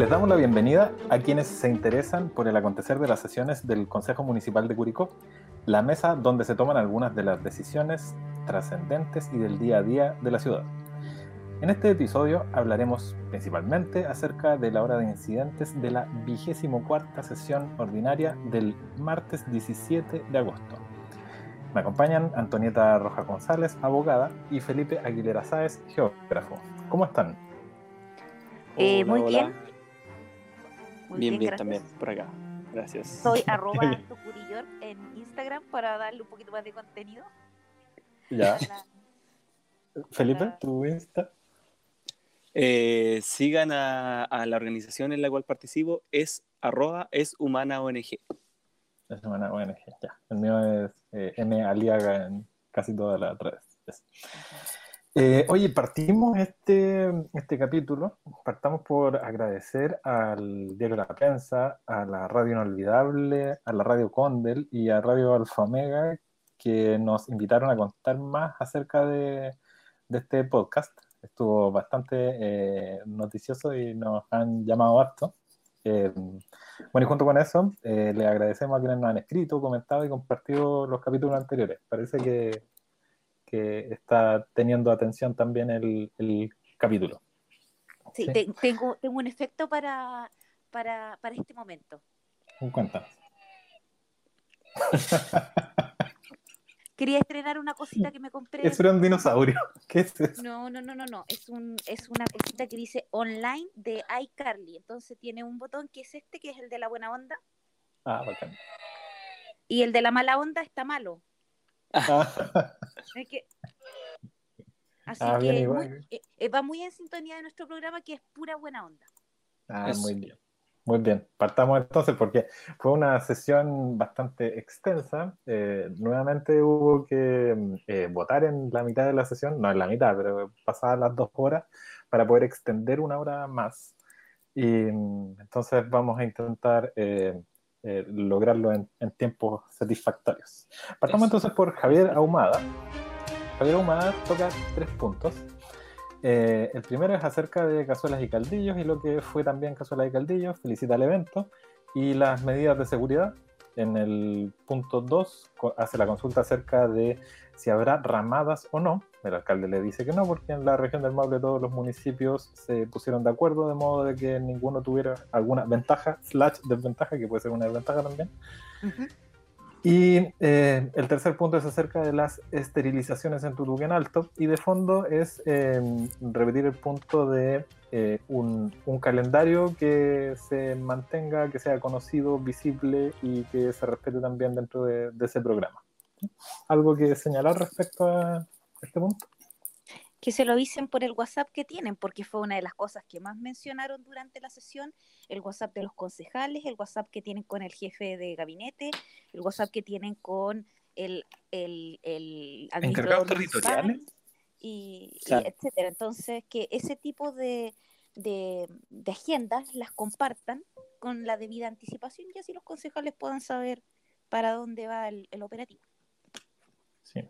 Les damos la bienvenida a quienes se interesan por el acontecer de las sesiones del Consejo Municipal de Curicó, la mesa donde se toman algunas de las decisiones trascendentes y del día a día de la ciudad. En este episodio hablaremos principalmente acerca de la hora de incidentes de la vigésimo cuarta sesión ordinaria del martes 17 de agosto. Me acompañan Antonieta Roja González, abogada, y Felipe Aguilera Sáez, geógrafo. ¿Cómo están? Eh, muy bien. Muy bien, bien, también, por acá. Gracias. Soy arroba en Instagram para darle un poquito más de contenido. Ya. Felipe, ¿tu Insta? Eh, sigan a, la organización en la cual participo, es arroba es humana ONG. Es humana ONG, ya. El mío es eh, M Aliaga en casi todas las redes. Eh, oye, partimos este, este capítulo, partamos por agradecer al Diario La Prensa, a la Radio Inolvidable, a la Radio Condel y a Radio Alfa Omega que nos invitaron a contar más acerca de, de este podcast. Estuvo bastante eh, noticioso y nos han llamado harto. Eh, bueno, y junto con eso, le agradecemos a quienes nos han escrito, comentado y compartido los capítulos anteriores. Parece que que está teniendo atención también el, el capítulo. Sí, tengo, tengo un efecto para, para, para este momento. Cuéntanos. Quería estrenar una cosita que me compré. Es un dinosaurio. ¿Qué es eso? No, no, no, no, no. Es, un, es una cosita que dice online de iCarly. Entonces tiene un botón que es este, que es el de la buena onda. Ah, bacán. Y el de la mala onda está malo. Que, así ah, que eh, eh, va muy en sintonía de nuestro programa que es pura buena onda. Ah, muy bien. Muy bien, partamos entonces porque fue una sesión bastante extensa. Eh, nuevamente hubo que votar en la mitad de la sesión, no en la mitad, pero pasadas las dos horas para poder extender una hora más. Y mm, entonces vamos a intentar eh, lograrlo en, tiempos satisfactorios. Partamos entonces por Javier Ahumada. Javier Ahumada toca tres puntos. Eh, el primero es acerca de cazuelas y caldillos y lo que fue también cazuelas y caldillos. Felicita el evento y las medidas de seguridad. En el punto 2 hace la consulta acerca de si habrá ramadas o no. El alcalde le dice que no, porque en la región del Maule todos los municipios se pusieron de acuerdo de modo de que ninguno tuviera alguna ventaja, slash desventaja, que puede ser una desventaja también. Y eh, el tercer punto es acerca de las esterilizaciones en Tutuquén Alto. Y de fondo es em, repetir el punto de eh, un, calendario que se mantenga, que sea conocido, visible y que se respete también dentro de ese programa. ¿Algo que señalar respecto a este punto? Que se lo dicen por el WhatsApp que tienen, porque fue una de las cosas que más mencionaron durante la sesión, el WhatsApp de los concejales, el WhatsApp que tienen con el jefe de gabinete, el WhatsApp que tienen con el, el, el administrador territoriales y, etcétera. Entonces, que ese tipo de, de, agendas las compartan con la debida anticipación y así los concejales puedan saber para dónde va el operativo. Sí.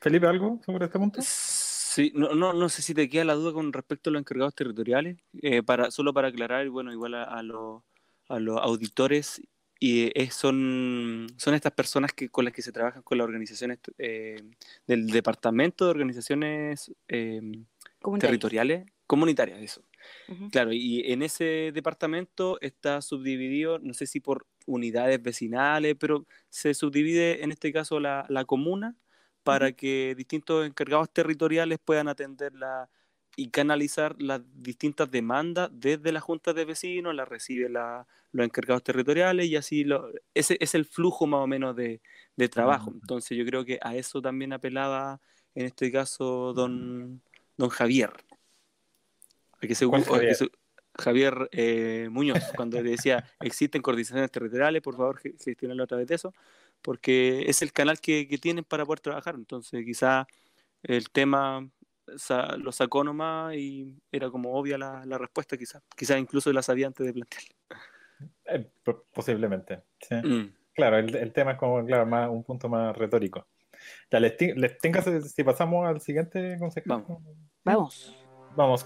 Felipe, ¿algo sobre este punto? Sí, no, no, no sé si te queda la duda con respecto a los encargados territoriales, eh, para, solo para aclarar, bueno, igual a, los, a los auditores, y son, son estas personas que, con las que se trabajan con las organizaciones eh, del Departamento de Organizaciones eh, Territoriales, comunitarias, eso. Claro, y en ese departamento está subdividido, no sé si por unidades vecinales, pero se subdivide en este caso la, la comuna para que distintos encargados territoriales puedan atender la, y canalizar las distintas demandas desde la Junta de Vecinos, las recibe la, los encargados territoriales y así lo, ese es el flujo más o menos de, de trabajo. Entonces yo creo que a eso también apelaba en este caso don, don Javier. Que Javier, Javier eh, Muñoz, cuando decía existen coordinaciones territoriales, por favor gestionarlo a través de eso porque es el canal que, tienen para poder trabajar. Entonces, quizá el tema lo sacó nomás y era como obvia la, respuesta, quizá. Quizá incluso la sabía antes de plantear. Eh, posiblemente. Mm. Claro, el, tema es como claro, más, un punto más retórico. Ya, les, les si pasamos al siguiente consejo. Vamos. vamos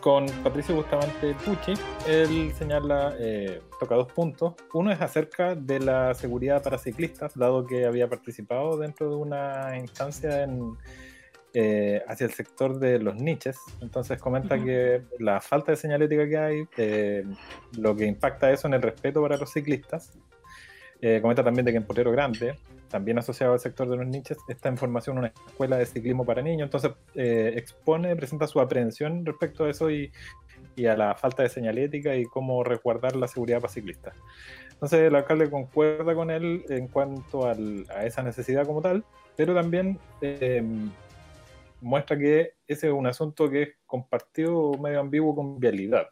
con Patricio Bustamante Pucci. Él señala, eh, toca dos puntos. Uno es acerca de la seguridad para ciclistas, dado que había participado dentro de una instancia en, eh, hacia el sector de los niches. Entonces comenta que la falta de señalética que hay, eh, lo que impacta eso en el respeto para los ciclistas. comenta también de que en Potero Grande también asociado al sector de los niches, esta información una escuela de ciclismo para niños, entonces eh, expone, presenta su aprehensión respecto a eso y, y, a la falta de señalética y cómo resguardar la seguridad para ciclistas. Entonces el alcalde concuerda con él en cuanto a esa necesidad como tal, pero también eh, muestra que ese es un asunto que es compartido medio ambiguo con vialidad.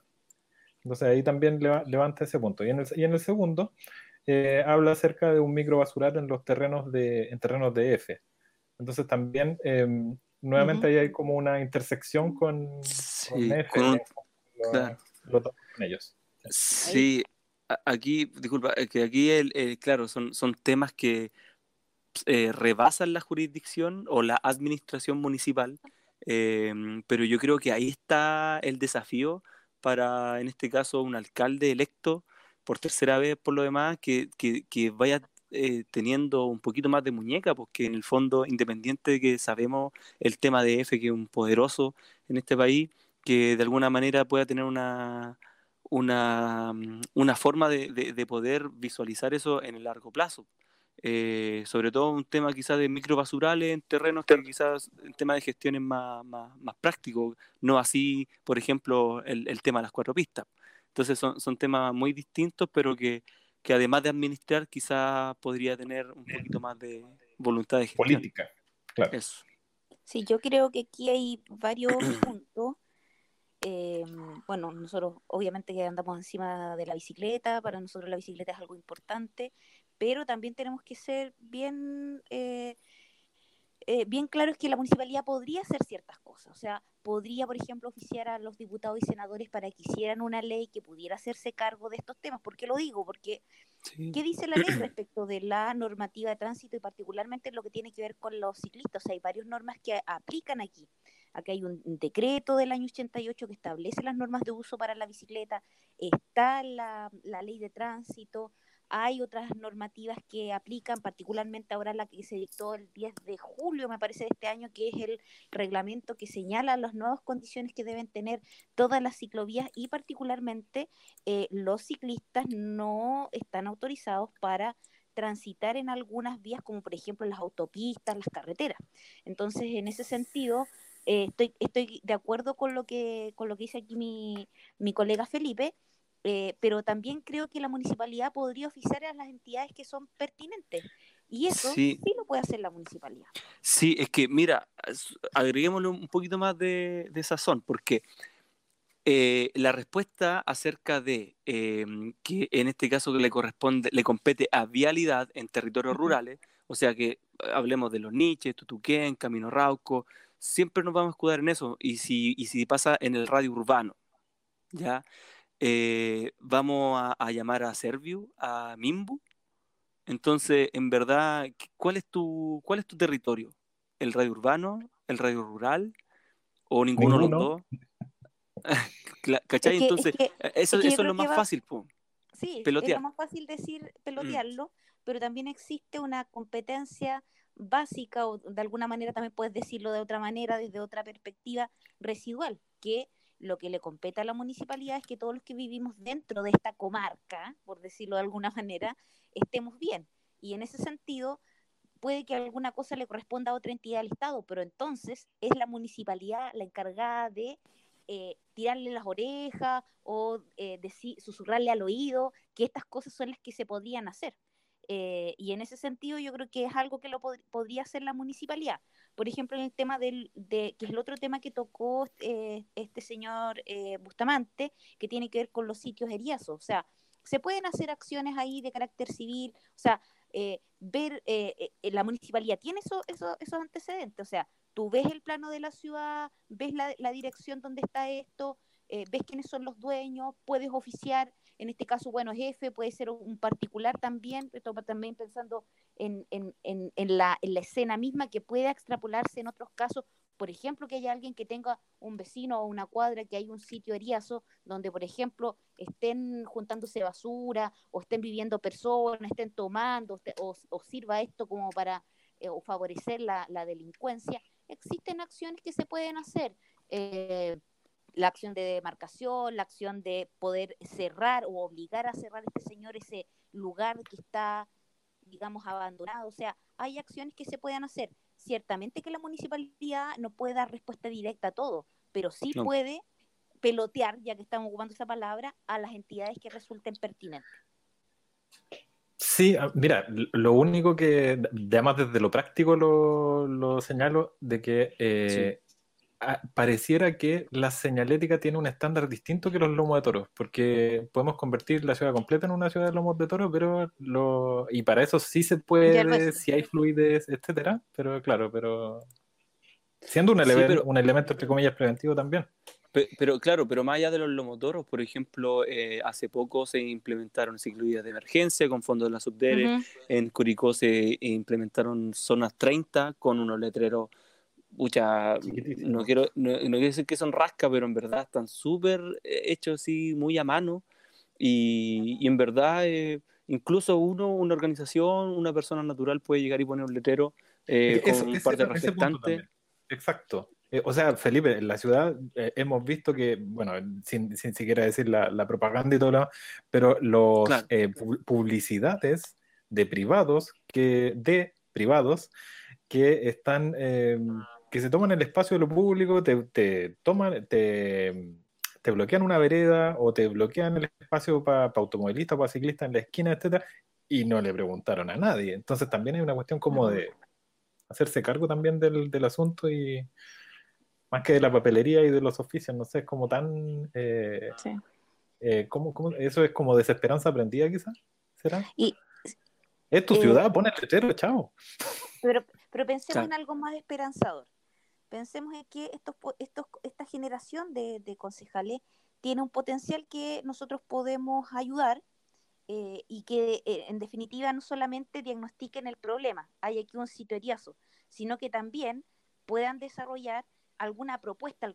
Entonces ahí también levanta ese punto. En y en el segundo, eh, habla acerca de un microbasural en los terrenos de, en terrenos de F. Entonces también, em, nuevamente ahí hay como una intersección con, F, con, ellos. Sí, aquí, disculpa, que aquí, el, claro, son, son temas que eh, rebasan la jurisdicción o la administración municipal, em, pero yo creo que ahí está el desafío para, en este caso, un alcalde electo por tercera vez por lo demás, que, que, vaya eh, teniendo un poquito más de muñeca, porque en el fondo, independiente de que sabemos el tema de F, que es un poderoso en este país, que de alguna manera pueda tener una, una, mm, una forma de, de, poder visualizar eso en el largo plazo. Eh, sobre todo un tema quizás de microbasurales en terrenos que quizás el tema de gestión es más, más, más práctico, no así, por ejemplo, el, el tema de las cuatro pistas. Entonces son, son temas muy distintos, pero que, que además de administrar, quizá podría tener un poquito más de voluntad de gestión. Política, claro. Eso. Sí, yo creo que aquí hay varios puntos. Eh, bueno, nosotros obviamente que andamos encima de la bicicleta, para nosotros la bicicleta es algo importante, pero también tenemos que ser bien eh, eh, bien claro es que la municipalidad podría hacer ciertas cosas, o sea, podría, por ejemplo, oficiar a los diputados y senadores para que hicieran una ley que pudiera hacerse cargo de estos temas. ¿Por qué lo digo? Porque, ¿qué dice la ley respecto de la normativa de tránsito y particularmente lo que tiene que ver con los ciclistas? O sea, hay varias normas que aplican aquí. Aquí hay un decreto del año 88 que establece las normas de uso para la bicicleta, está la, la ley de tránsito, hay otras normativas que aplican, particularmente ahora la que se dictó el 10 de julio, me parece, de este año, que es el reglamento que señala las nuevas condiciones que deben tener todas las ciclovías y particularmente eh, los ciclistas no están autorizados para transitar en algunas vías, como por ejemplo las autopistas, las carreteras. Entonces, en ese sentido, eh, estoy, estoy de acuerdo con lo que, con lo que dice aquí mi, mi colega Felipe, eh, pero también creo que la municipalidad podría oficiar a las entidades que son pertinentes. Y eso sí. lo puede hacer la municipalidad. Sí, es que, mira, agreguémosle un poquito más de, sazón, porque eh, la respuesta acerca de em, que en este caso le corresponde, le compete a vialidad en territorios rurales, o sea que hablemos de los niches, Tutuquén, Camino Rauco, siempre nos vamos a escudar en eso. Y si, y si pasa en el radio urbano, ¿ya? Eh, vamos a, llamar a Serviu, a Mimbu. Entonces, en verdad, ¿cuál es tu, cuál es tu territorio? ¿El radio urbano? ¿El radio rural? ¿O ninguno, de los dos? ¿Cachai? Entonces, e, eso, es, lo más fácil, Sí, es lo más fácil decir mm. pelotearlo, pero también existe una competencia básica, o de alguna manera también puedes decirlo de otra manera, desde otra perspectiva residual, que lo que le compete a la municipalidad es que todos los que vivimos dentro de esta comarca, por decirlo de alguna manera, estemos bien. Y en ese sentido, puede que alguna cosa le corresponda a otra entidad del Estado, pero entonces es la municipalidad la encargada de eh, tirarle las orejas o eh, decir, susurrarle al oído que estas cosas son las que se podrían hacer. Eh, y en ese sentido yo creo que es algo que lo podría hacer la municipalidad. Por ejemplo, en el tema del, de, que es el otro tema que tocó eh, este señor eh, Bustamante, que tiene que ver con los sitios heriazos. O sea, se pueden hacer acciones ahí de carácter civil, o sea, ver, la municipalidad tiene eso, eso, esos antecedentes, o sea, tú ves el plano de la ciudad, ves la, la dirección donde está esto, ves quiénes son los dueños, puedes oficiar en este caso, bueno, jefe, puede ser un particular también, pero también pensando en, en, en, la, en la escena misma que pueda extrapolarse en otros casos por ejemplo, que haya alguien que tenga un vecino o una cuadra, que hay un sitio eriazo donde, por ejemplo, estén juntándose basura o estén viviendo personas, estén tomando o, sirva esto como para eh, favorecer la, delincuencia. Existen acciones que se pueden hacer. Eh, la acción de demarcación, la acción de poder cerrar o obligar a cerrar este señor ese lugar que está, digamos, abandonado. O sea, hay acciones que se pueden hacer. Ciertamente que la municipalidad no puede dar respuesta directa a todo, pero sí puede pelotear, ya que estamos ocupando esa palabra, a las entidades que resulten pertinentes. Sí, ah, mira, lo único que, además desde lo práctico lo, señalo, de que eh, pareciera que la señalética tiene un estándar distinto que los lomos de toros, porque podemos convertir la ciudad completa en una ciudad de lomos de toros, pero lo, y para eso sí se puede, si hay fluidez, etcétera, pero claro, pero siendo un, un elemento entre comillas preventivo también. Pero, claro, pero más allá de los lomotoros, por ejemplo, eh, hace poco se implementaron ciclovías de emergencia con fondos de la Subdere, en Curicó se implementaron zonas 30 con unos letreros No quiero, no, quiero decir que son rasca, pero en verdad están súper eh, hechos así, muy a mano. Y, y en verdad, eh, incluso uno, una organización, una persona natural puede llegar y poner un letrero eh, con un parte reflectante. Exacto. o sea, Felipe, en la ciudad hemos visto que, bueno, sin, sin siquiera decir la, la, propaganda y todo lo pero los publicidades de privados que de privados que están que se toman el espacio de lo público, te, toman, te, te, bloquean una vereda o te bloquean el espacio para automovilistas, para ciclistas en la esquina, etcétera, y no le preguntaron a nadie. Entonces también hay una cuestión como de hacerse cargo también del, del asunto y más que de la papelería y de los oficios, no sé, es como tan... Eh, sí. Eh, eso es como desesperanza aprendida quizás? ¿Será? Y, es tu ciudad, pone el letero, chao. Pero, pero pensemos en algo más esperanzador. Pensemos en que estos, estos, esta generación de, concejales tiene un potencial que nosotros podemos ayudar eh, y que eh, en definitiva no solamente diagnostiquen el problema, hay aquí un sitio eriazo, sino que también puedan desarrollar alguna propuesta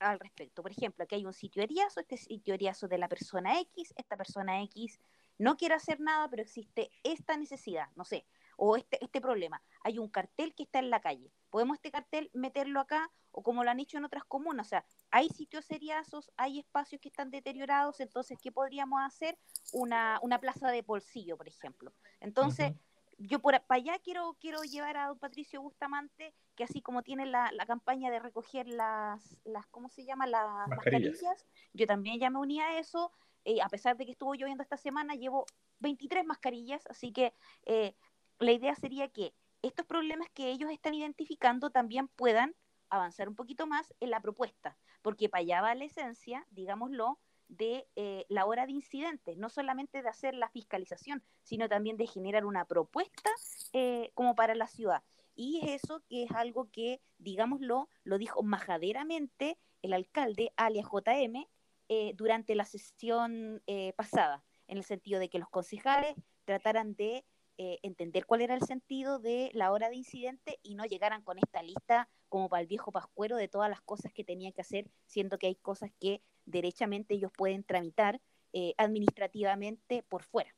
al, respecto. Por ejemplo, aquí hay un sitio eriazo, este sitio eriazo de la persona X, esta persona X no quiere hacer nada, pero existe esta necesidad, no sé, o este, este problema. Hay un cartel que está en la calle. ¿Podemos este cartel meterlo acá? O como lo han hecho en otras comunas. O sea, hay sitios seriazos, hay espacios que están deteriorados, entonces, ¿qué podríamos hacer? Una, una plaza de bolsillo, por ejemplo. Entonces, yo por para allá quiero, quiero llevar a don Patricio Bustamante, que así como tiene la, la campaña de recoger las, las, ¿cómo se llama? Las mascarillas, yo también ya me uní a eso. Eh, a pesar de que estuvo lloviendo esta semana, llevo 23 mascarillas, así que eh, la idea sería que estos problemas que ellos están identificando también puedan avanzar un poquito más en la propuesta, porque para allá va la esencia, digámoslo, de eh, la hora de incidentes, no solamente de hacer la fiscalización, sino también de generar una propuesta eh, como para la ciudad. Y es eso que es algo que, digámoslo, lo dijo majaderamente el alcalde, alias JM, eh, durante la sesión pasada, en el sentido de que los concejales trataran de eh, entender cuál era el sentido de la hora de incidente y no llegaran con esta lista como para el viejo pascuero de todas las cosas que tenía que hacer, siendo que hay cosas que derechamente ellos pueden tramitar eh, administrativamente por fuera.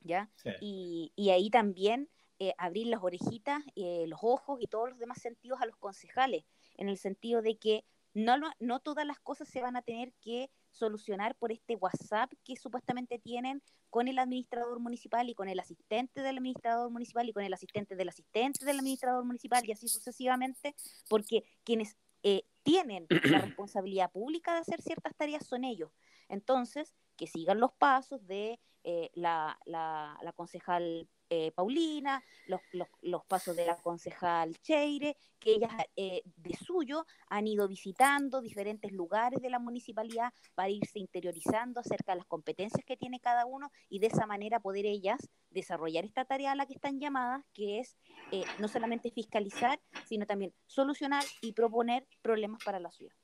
¿ya? Y, y, ahí también eh, abrir las orejitas, los ojos y todos los demás sentidos a los concejales, en el sentido de que no, no todas las cosas se van a tener que solucionar por este WhatsApp que supuestamente tienen con el administrador municipal y con el asistente del administrador municipal y con el asistente del asistente del administrador municipal y así sucesivamente, porque quienes eh, tienen la responsabilidad pública de hacer ciertas tareas son ellos. Entonces, que sigan los pasos de eh, la, la, la concejal eh, Paulina, los, los, pasos de la concejal Cheire, que ellas eh, de suyo han ido visitando diferentes lugares de la municipalidad para irse interiorizando acerca de las competencias que tiene cada uno y de esa manera poder ellas desarrollar esta tarea a la que están llamadas, que es eh, no solamente fiscalizar, sino también solucionar y proponer problemas para la ciudad.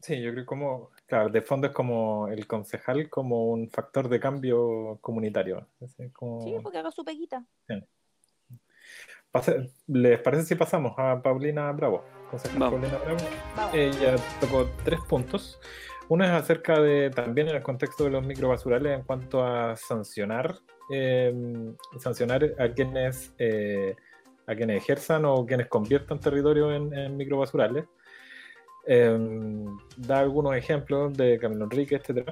Sí, yo creo como, claro, de fondo es como el concejal como un factor de cambio comunitario. Sí, porque haga su peguita. ¿Les parece si pasamos a Paulina Bravo? concejal Vamos. Paulina Bravo. Vamos. Ella tocó tres puntos. Uno es acerca de, también en el contexto de los microbasurales, en cuanto a sancionar, eh, sancionar a quienes, eh, a quienes ejerzan o quienes conviertan territorio en, en microbasurales. Eh, da algunos ejemplos de Camilo Enrique, etc.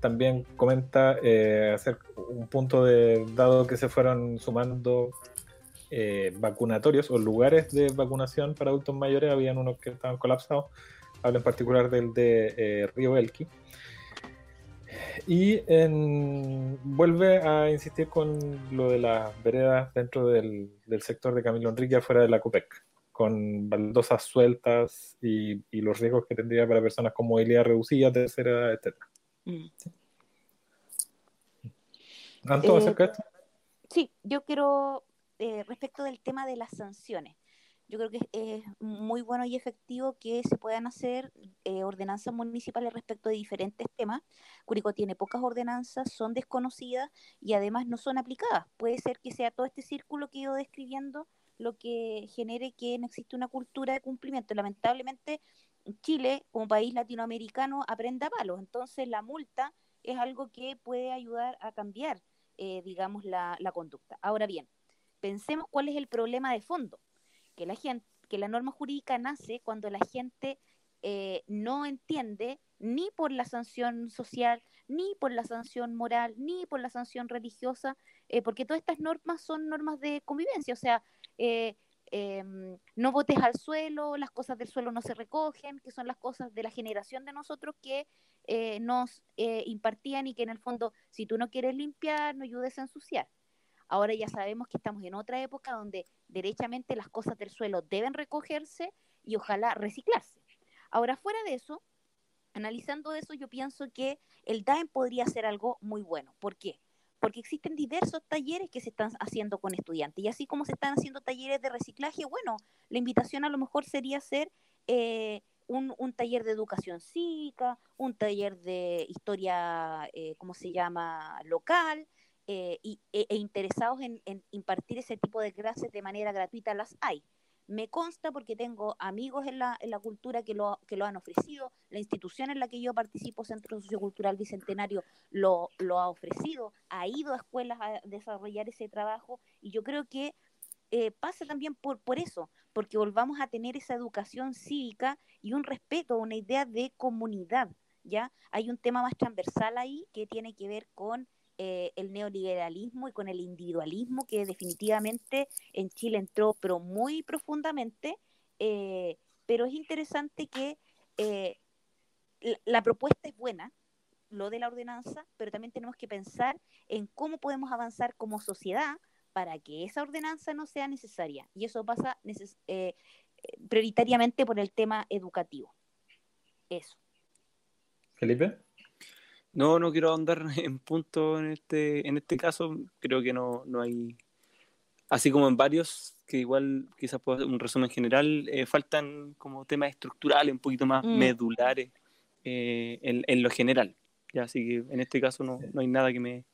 también comenta eh, hacer un punto de, dado que se fueron sumando eh, vacunatorios o lugares de vacunación para adultos mayores, habían unos que estaban colapsados. Habla en particular del de eh, Río Elqui. Y en- vuelve a insistir con lo de las veredas dentro del, del sector de Camilo Enrique afuera de la COPEC, con baldosas sueltas y, y los riesgos que tendría para personas con movilidad reducida, tercera edad, etc. Mm. ¿Anto Eh, acerca de esto? Sí, yo quiero, eh, respecto del tema de las sanciones, yo creo que es muy bueno y efectivo que se puedan hacer eh, ordenanzas municipales respecto de diferentes temas. Curicó tiene pocas ordenanzas, son desconocidas y además no son aplicadas. Puede ser que sea todo este círculo que he ido describiendo lo que genere que no existe una cultura de cumplimiento. Lamentablemente, Chile, como país latinoamericano, aprende a palos. Entonces, la multa es algo que puede ayudar a cambiar, eh, digamos, la, la conducta. Ahora bien, pensemos cuál es el problema de fondo, que la gente, que la norma jurídica nace cuando la gente eh, no entiende ni por la sanción social, ni por la sanción moral, ni por la sanción religiosa, eh, porque todas estas normas son normas de convivencia, o sea, eh, em, no botes al suelo, las cosas del suelo no se recogen, que son las cosas de la generación de nosotros que eh, nos eh, impartían y que en el fondo, si tú no quieres limpiar, no ayudes a ensuciar. Ahora ya sabemos que estamos en otra época donde derechamente las cosas del suelo deben recogerse y ojalá reciclarse. Ahora, fuera de eso, analizando eso, yo pienso que el DAEM podría ser algo muy bueno. ¿Por qué? Porque existen diversos talleres que se están haciendo con estudiantes. Y así como se están haciendo talleres de reciclaje, bueno, la invitación a lo mejor sería hacer eh, un, taller de educación cívica, un taller de historia, eh, ¿cómo se llama?, local, eh, y, e, e, interesados en, impartir ese tipo de clases de manera gratuita las hay. Me consta porque tengo amigos en la, en la cultura que lo, que lo han ofrecido, la institución en la que yo participo, Centro Sociocultural Bicentenario, lo, lo ha ofrecido, ha ido a escuelas a desarrollar ese trabajo y yo creo que eh, pasa también por, por eso, porque volvamos a tener esa educación cívica y un respeto, una idea de comunidad, ¿ya? Hay un tema más transversal ahí que tiene que ver con eh, el neoliberalismo y con el individualismo que definitivamente en Chile entró pero muy profundamente, eh, pero es interesante que eh, la, propuesta es buena, lo de la ordenanza, pero también tenemos que pensar en cómo podemos avanzar como sociedad para que esa ordenanza no sea necesaria. Y eso pasa neces prioritariamente por el tema educativo. Eso. Felipe. No, no quiero ahondar en punto en este, en este caso. Creo que no, no hay. Así como en varios, que igual quizás puedo hacer un resumen general, eh, faltan como temas estructurales, un poquito más mm. medulares eh, en, en, lo general. Ya, así que en este caso no, no hay nada que me.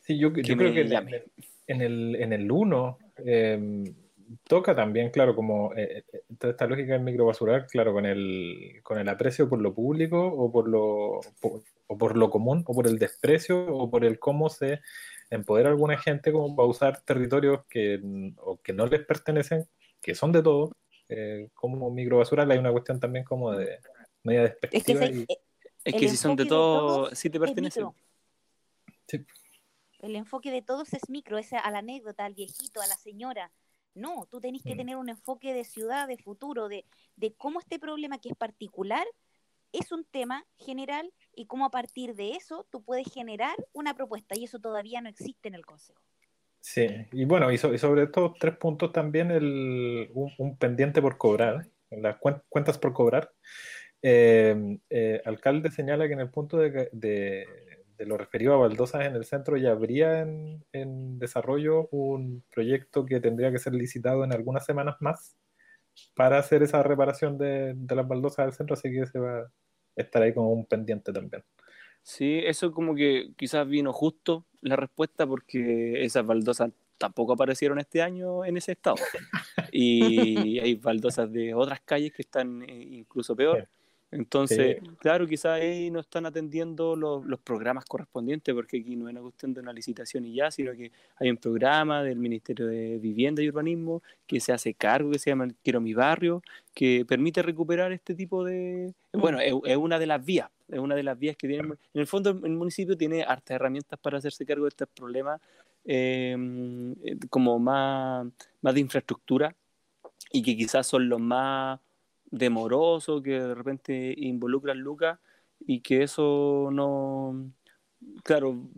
Sí, yo, yo creo que llame. en el, en el 1 eh, toca también, claro, como eh, toda esta lógica del microbasural, claro, con el, con el aprecio por lo público o por lo, por, o por lo común o por el desprecio o por el cómo se empodera a alguna gente como para usar territorios que, o que no les pertenecen, que son de todo, eh, como microbasural, hay una cuestión también como de media despectiva. Es que, y... es que si son de todo, sí te pertenecen. Sí. El enfoque de todos es micro, es a la anécdota, al viejito, a la señora. No, tú tenés que mm. tener un enfoque de ciudad, de futuro, de, de cómo este problema que es particular es un tema general y cómo a partir de eso tú puedes generar una propuesta y eso todavía no existe en el Consejo. Sí, y bueno, y, so, sobre estos tres puntos también un, pendiente por cobrar, las cuentas por cobrar. Eh, eh, alcalde señala que en el punto de, de, de, lo referido a baldosas en el centro ya habría en, desarrollo un proyecto que tendría que ser licitado en algunas semanas más para hacer esa reparación de, de, las baldosas del centro, así que se va estar ahí como un pendiente también. Sí, eso como que quizás vino justo la respuesta porque esas baldosas tampoco aparecieron este año en ese estado. Y hay baldosas de otras calles que están eh, incluso peor. Entonces, claro, quizás ahí no están atendiendo los, los, programas correspondientes, porque aquí no es una cuestión de una licitación y ya, sino que hay un programa del Ministerio de Vivienda y Urbanismo que se hace cargo, que se llama Quiero mi barrio, que permite recuperar este tipo de... Bueno, es, una de las vías, es una de las vías que tiene... En el fondo, el municipio tiene hartas herramientas para hacerse cargo de estos problemas em, eh, como más, más de infraestructura y que quizás son los más demoroso, que de repente involucran lucas y que eso no, claro,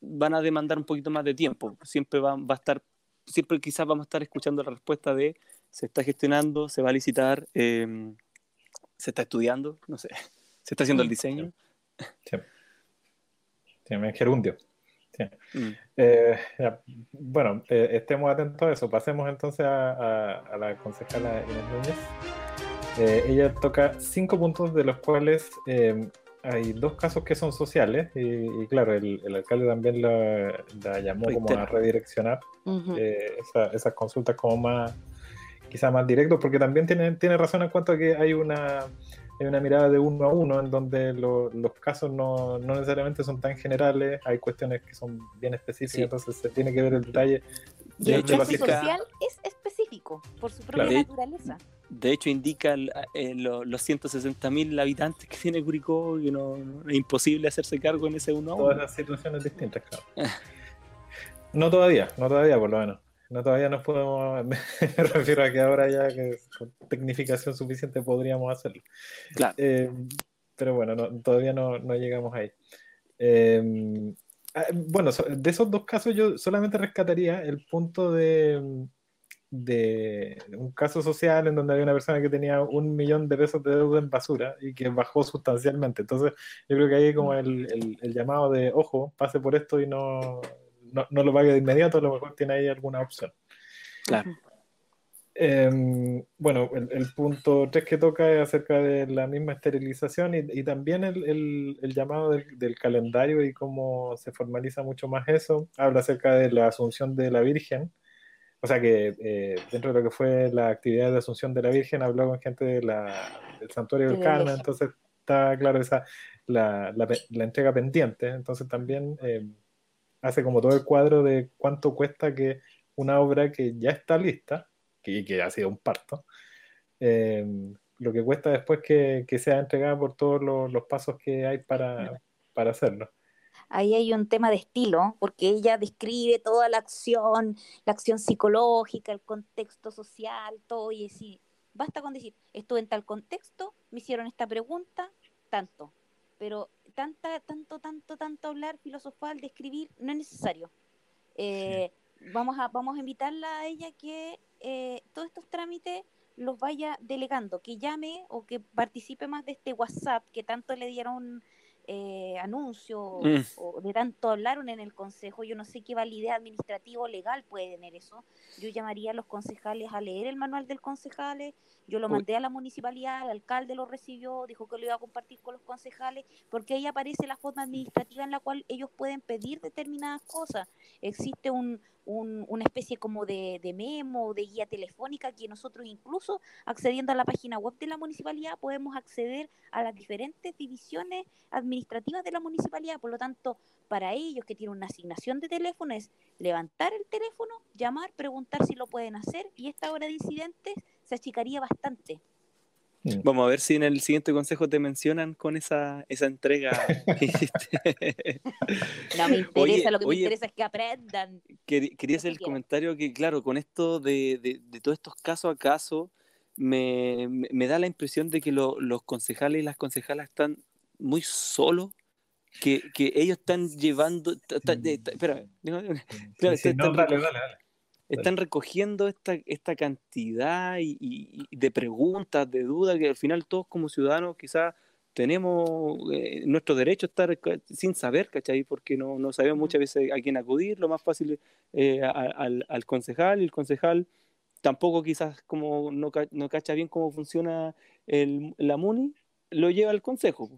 van a demandar un poquito más de tiempo. Siempre va, va a estar, siempre quizás vamos a estar escuchando la respuesta de se está gestionando, se va a licitar, em, se está estudiando, no sé, se está haciendo el diseño. Sí. Sí, me gerundio. Mm. Eh, bueno, eh, estemos atentos a eso. Pasemos entonces a, a la concejala Inés Núñez. Eh, ella toca cinco puntos de los cuales eh, hay dos casos que son sociales y, claro, el, alcalde también la, llamó como a redireccionar eh, esas consultas como más, quizá más directos, porque también tiene, tiene razón en cuanto a que hay una, hay una mirada de uno a uno en donde los casos no, no, necesariamente son tan generales, hay cuestiones que son bien específicas, entonces se tiene que ver el detalle. De hecho, el social es específico por su propia naturaleza de hecho indica eh, los 160.000 habitantes que tiene Curicó y no, es imposible hacerse cargo en ese uno. Todas las situaciones distintas, claro. no todavía, no todavía por lo menos. No todavía nos podemos, me refiero a que ahora ya que con tecnificación suficiente podríamos hacerlo. Claro. Eh, pero bueno, todavía no, llegamos ahí. Eh, ah, bueno, de esos dos casos yo solamente rescataría el punto de de un caso social en donde había una persona que tenía un millón de pesos de deuda en basura y que bajó sustancialmente. Entonces, yo creo que ahí como el, el, llamado de, ojo, pase por esto y no, no, no, lo pague de inmediato, a lo mejor tiene ahí alguna opción. Claro. Em, bueno, el, punto 3 que toca es acerca de la misma esterilización y, y también el, el llamado del, del, calendario y cómo se formaliza mucho más eso. Habla acerca de la asunción de la Virgen o sea que eh, dentro de lo que fue la actividad de Asunción de la Virgen, habló con gente de la, del Santuario del Carmen, entonces está claro esa la, la, entrega pendiente, entonces también eh, hace como todo el cuadro de cuánto cuesta que una obra que ya está lista, que, que ha sido un parto, eh, lo que cuesta después que, que sea entregada por todos los, los pasos que hay para, para hacerlo ahí hay un tema de estilo, porque ella describe toda la acción, la acción psicológica, el contexto social, todo, y decir, basta con decir, estuve en tal contexto, me hicieron esta pregunta, tanto, pero tanta, tanto, tanto, tanto hablar filosofal, describir, no es necesario. Eh, vamos, a, vamos a invitarla a ella que eh, todos estos trámites los vaya delegando, que llame o que participe más de este WhatsApp que tanto le dieron eh, anuncio mm. o de tanto hablaron en el consejo, yo no sé qué validez administrativa o legal puede tener eso. Yo llamaría a los concejales a leer el manual del concejales, yo lo mandé a la municipalidad, el alcalde lo recibió, dijo que lo iba a compartir con los concejales, porque ahí aparece la forma administrativa en la cual ellos pueden pedir determinadas cosas. Existe un, una especie como de, de memo, de guía telefónica que nosotros incluso accediendo a la página web de la municipalidad podemos acceder a las diferentes divisiones administrativas de la municipalidad. Por lo tanto, para ellos que tienen una asignación de teléfono es levantar el teléfono, llamar, preguntar si lo pueden hacer y esta hora de incidentes se achicaría bastante. Mm. Vamos a ver si en el siguiente consejo te mencionan con esa, esa entrega. no me interesa, lo que me interesa es que aprendan. quería hacer el comentario que, claro, con esto de, de, todos estos caso a caso, me, me, da la impresión de que los concejales y las concejalas están muy solos, que, que ellos están llevando. espera, están recogiendo esta, esta cantidad y, de preguntas, de dudas, que al final todos como ciudadanos quizás tenemos eh, nuestro derecho a estar sin saber, ¿cachai? Porque no, no sabemos muchas veces a quién acudir, lo más fácil eh, al, al, concejal, y el concejal tampoco quizás como no, no cacha bien cómo funciona el, la MUNI, lo lleva al consejo.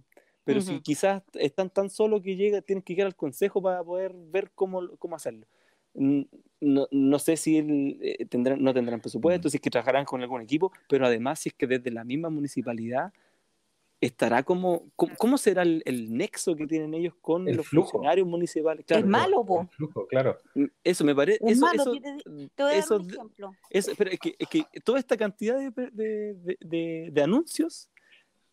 Pero si quizás están tan solos que llega, tienen que llegar al consejo para poder ver cómo, cómo hacerlo. no, no, sé si eh, tendrán, no tendrán presupuesto, si es que trabajarán con algún equipo, pero además si es que desde la misma municipalidad estará como, ¿cómo, será el, nexo que tienen ellos con los funcionarios municipales? es malo, po. claro. Mm, eso me parece. Es eso, malo, eso, te, voy a dar un ejemplo. pero es que, es que, toda esta cantidad de, de, de, anuncios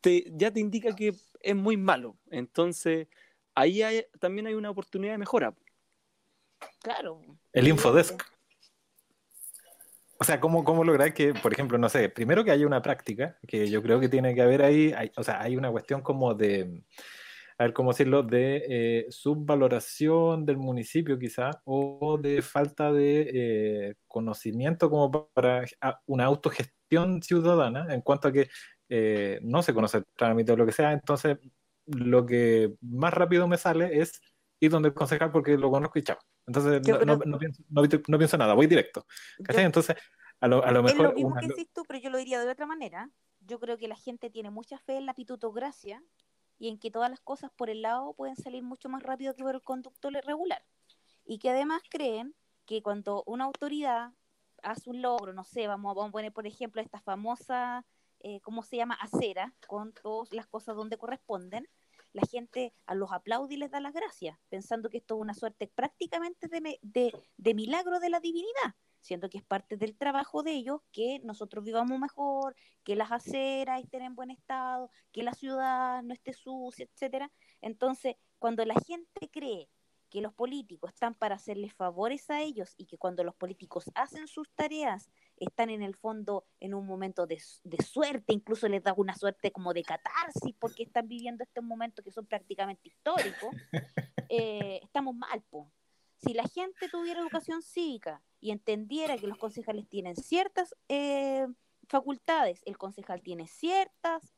te, ya te indica que es muy malo. Entonces, ahí hay, también hay una oportunidad de mejora. Claro. El Infodesk. O sea, ¿cómo, ¿cómo lograr que, por ejemplo, no sé, primero que haya una práctica, que yo creo que tiene que haber ahí, o sea, hay una cuestión como de, a ver cómo decirlo, de eh, subvaloración del municipio quizá, o de falta de eh, conocimiento como para una autogestión ciudadana en cuanto a que eh, no se conoce el trámite o lo que sea, entonces lo que más rápido me sale es ir donde el concejal porque lo conozco y chao. Entonces no, no, pienso, no, pienso, nada, voy directo. Entonces, a lo, a lo mejor... Es lo mismo que decís tú, pero yo lo diría de otra manera. Yo creo que la gente tiene mucha fe en la pitutocracia y en que todas las cosas por el lado pueden salir mucho más rápido que por el conducto regular. Y que además creen que cuando una autoridad hace un logro, no sé, vamos, a poner por ejemplo esta famosa, eh, ¿cómo se llama? Acera, con todas las cosas donde corresponden, la gente a los aplaude y les da las gracias, pensando que esto es una suerte prácticamente de, de, milagro de la divinidad, siendo que es parte del trabajo de ellos que nosotros vivamos mejor, que las aceras estén en buen estado, que la ciudad no esté sucia, etcétera. Entonces, cuando la gente cree que los políticos están para hacerles favores a ellos y que cuando los políticos hacen sus tareas están en el fondo en un momento de, suerte, incluso les da una suerte como de catarsis porque están viviendo estos momentos que son prácticamente históricos, eh, estamos mal, po. Si la gente tuviera educación cívica y entendiera que los concejales tienen ciertas eh, facultades, el concejal tiene ciertas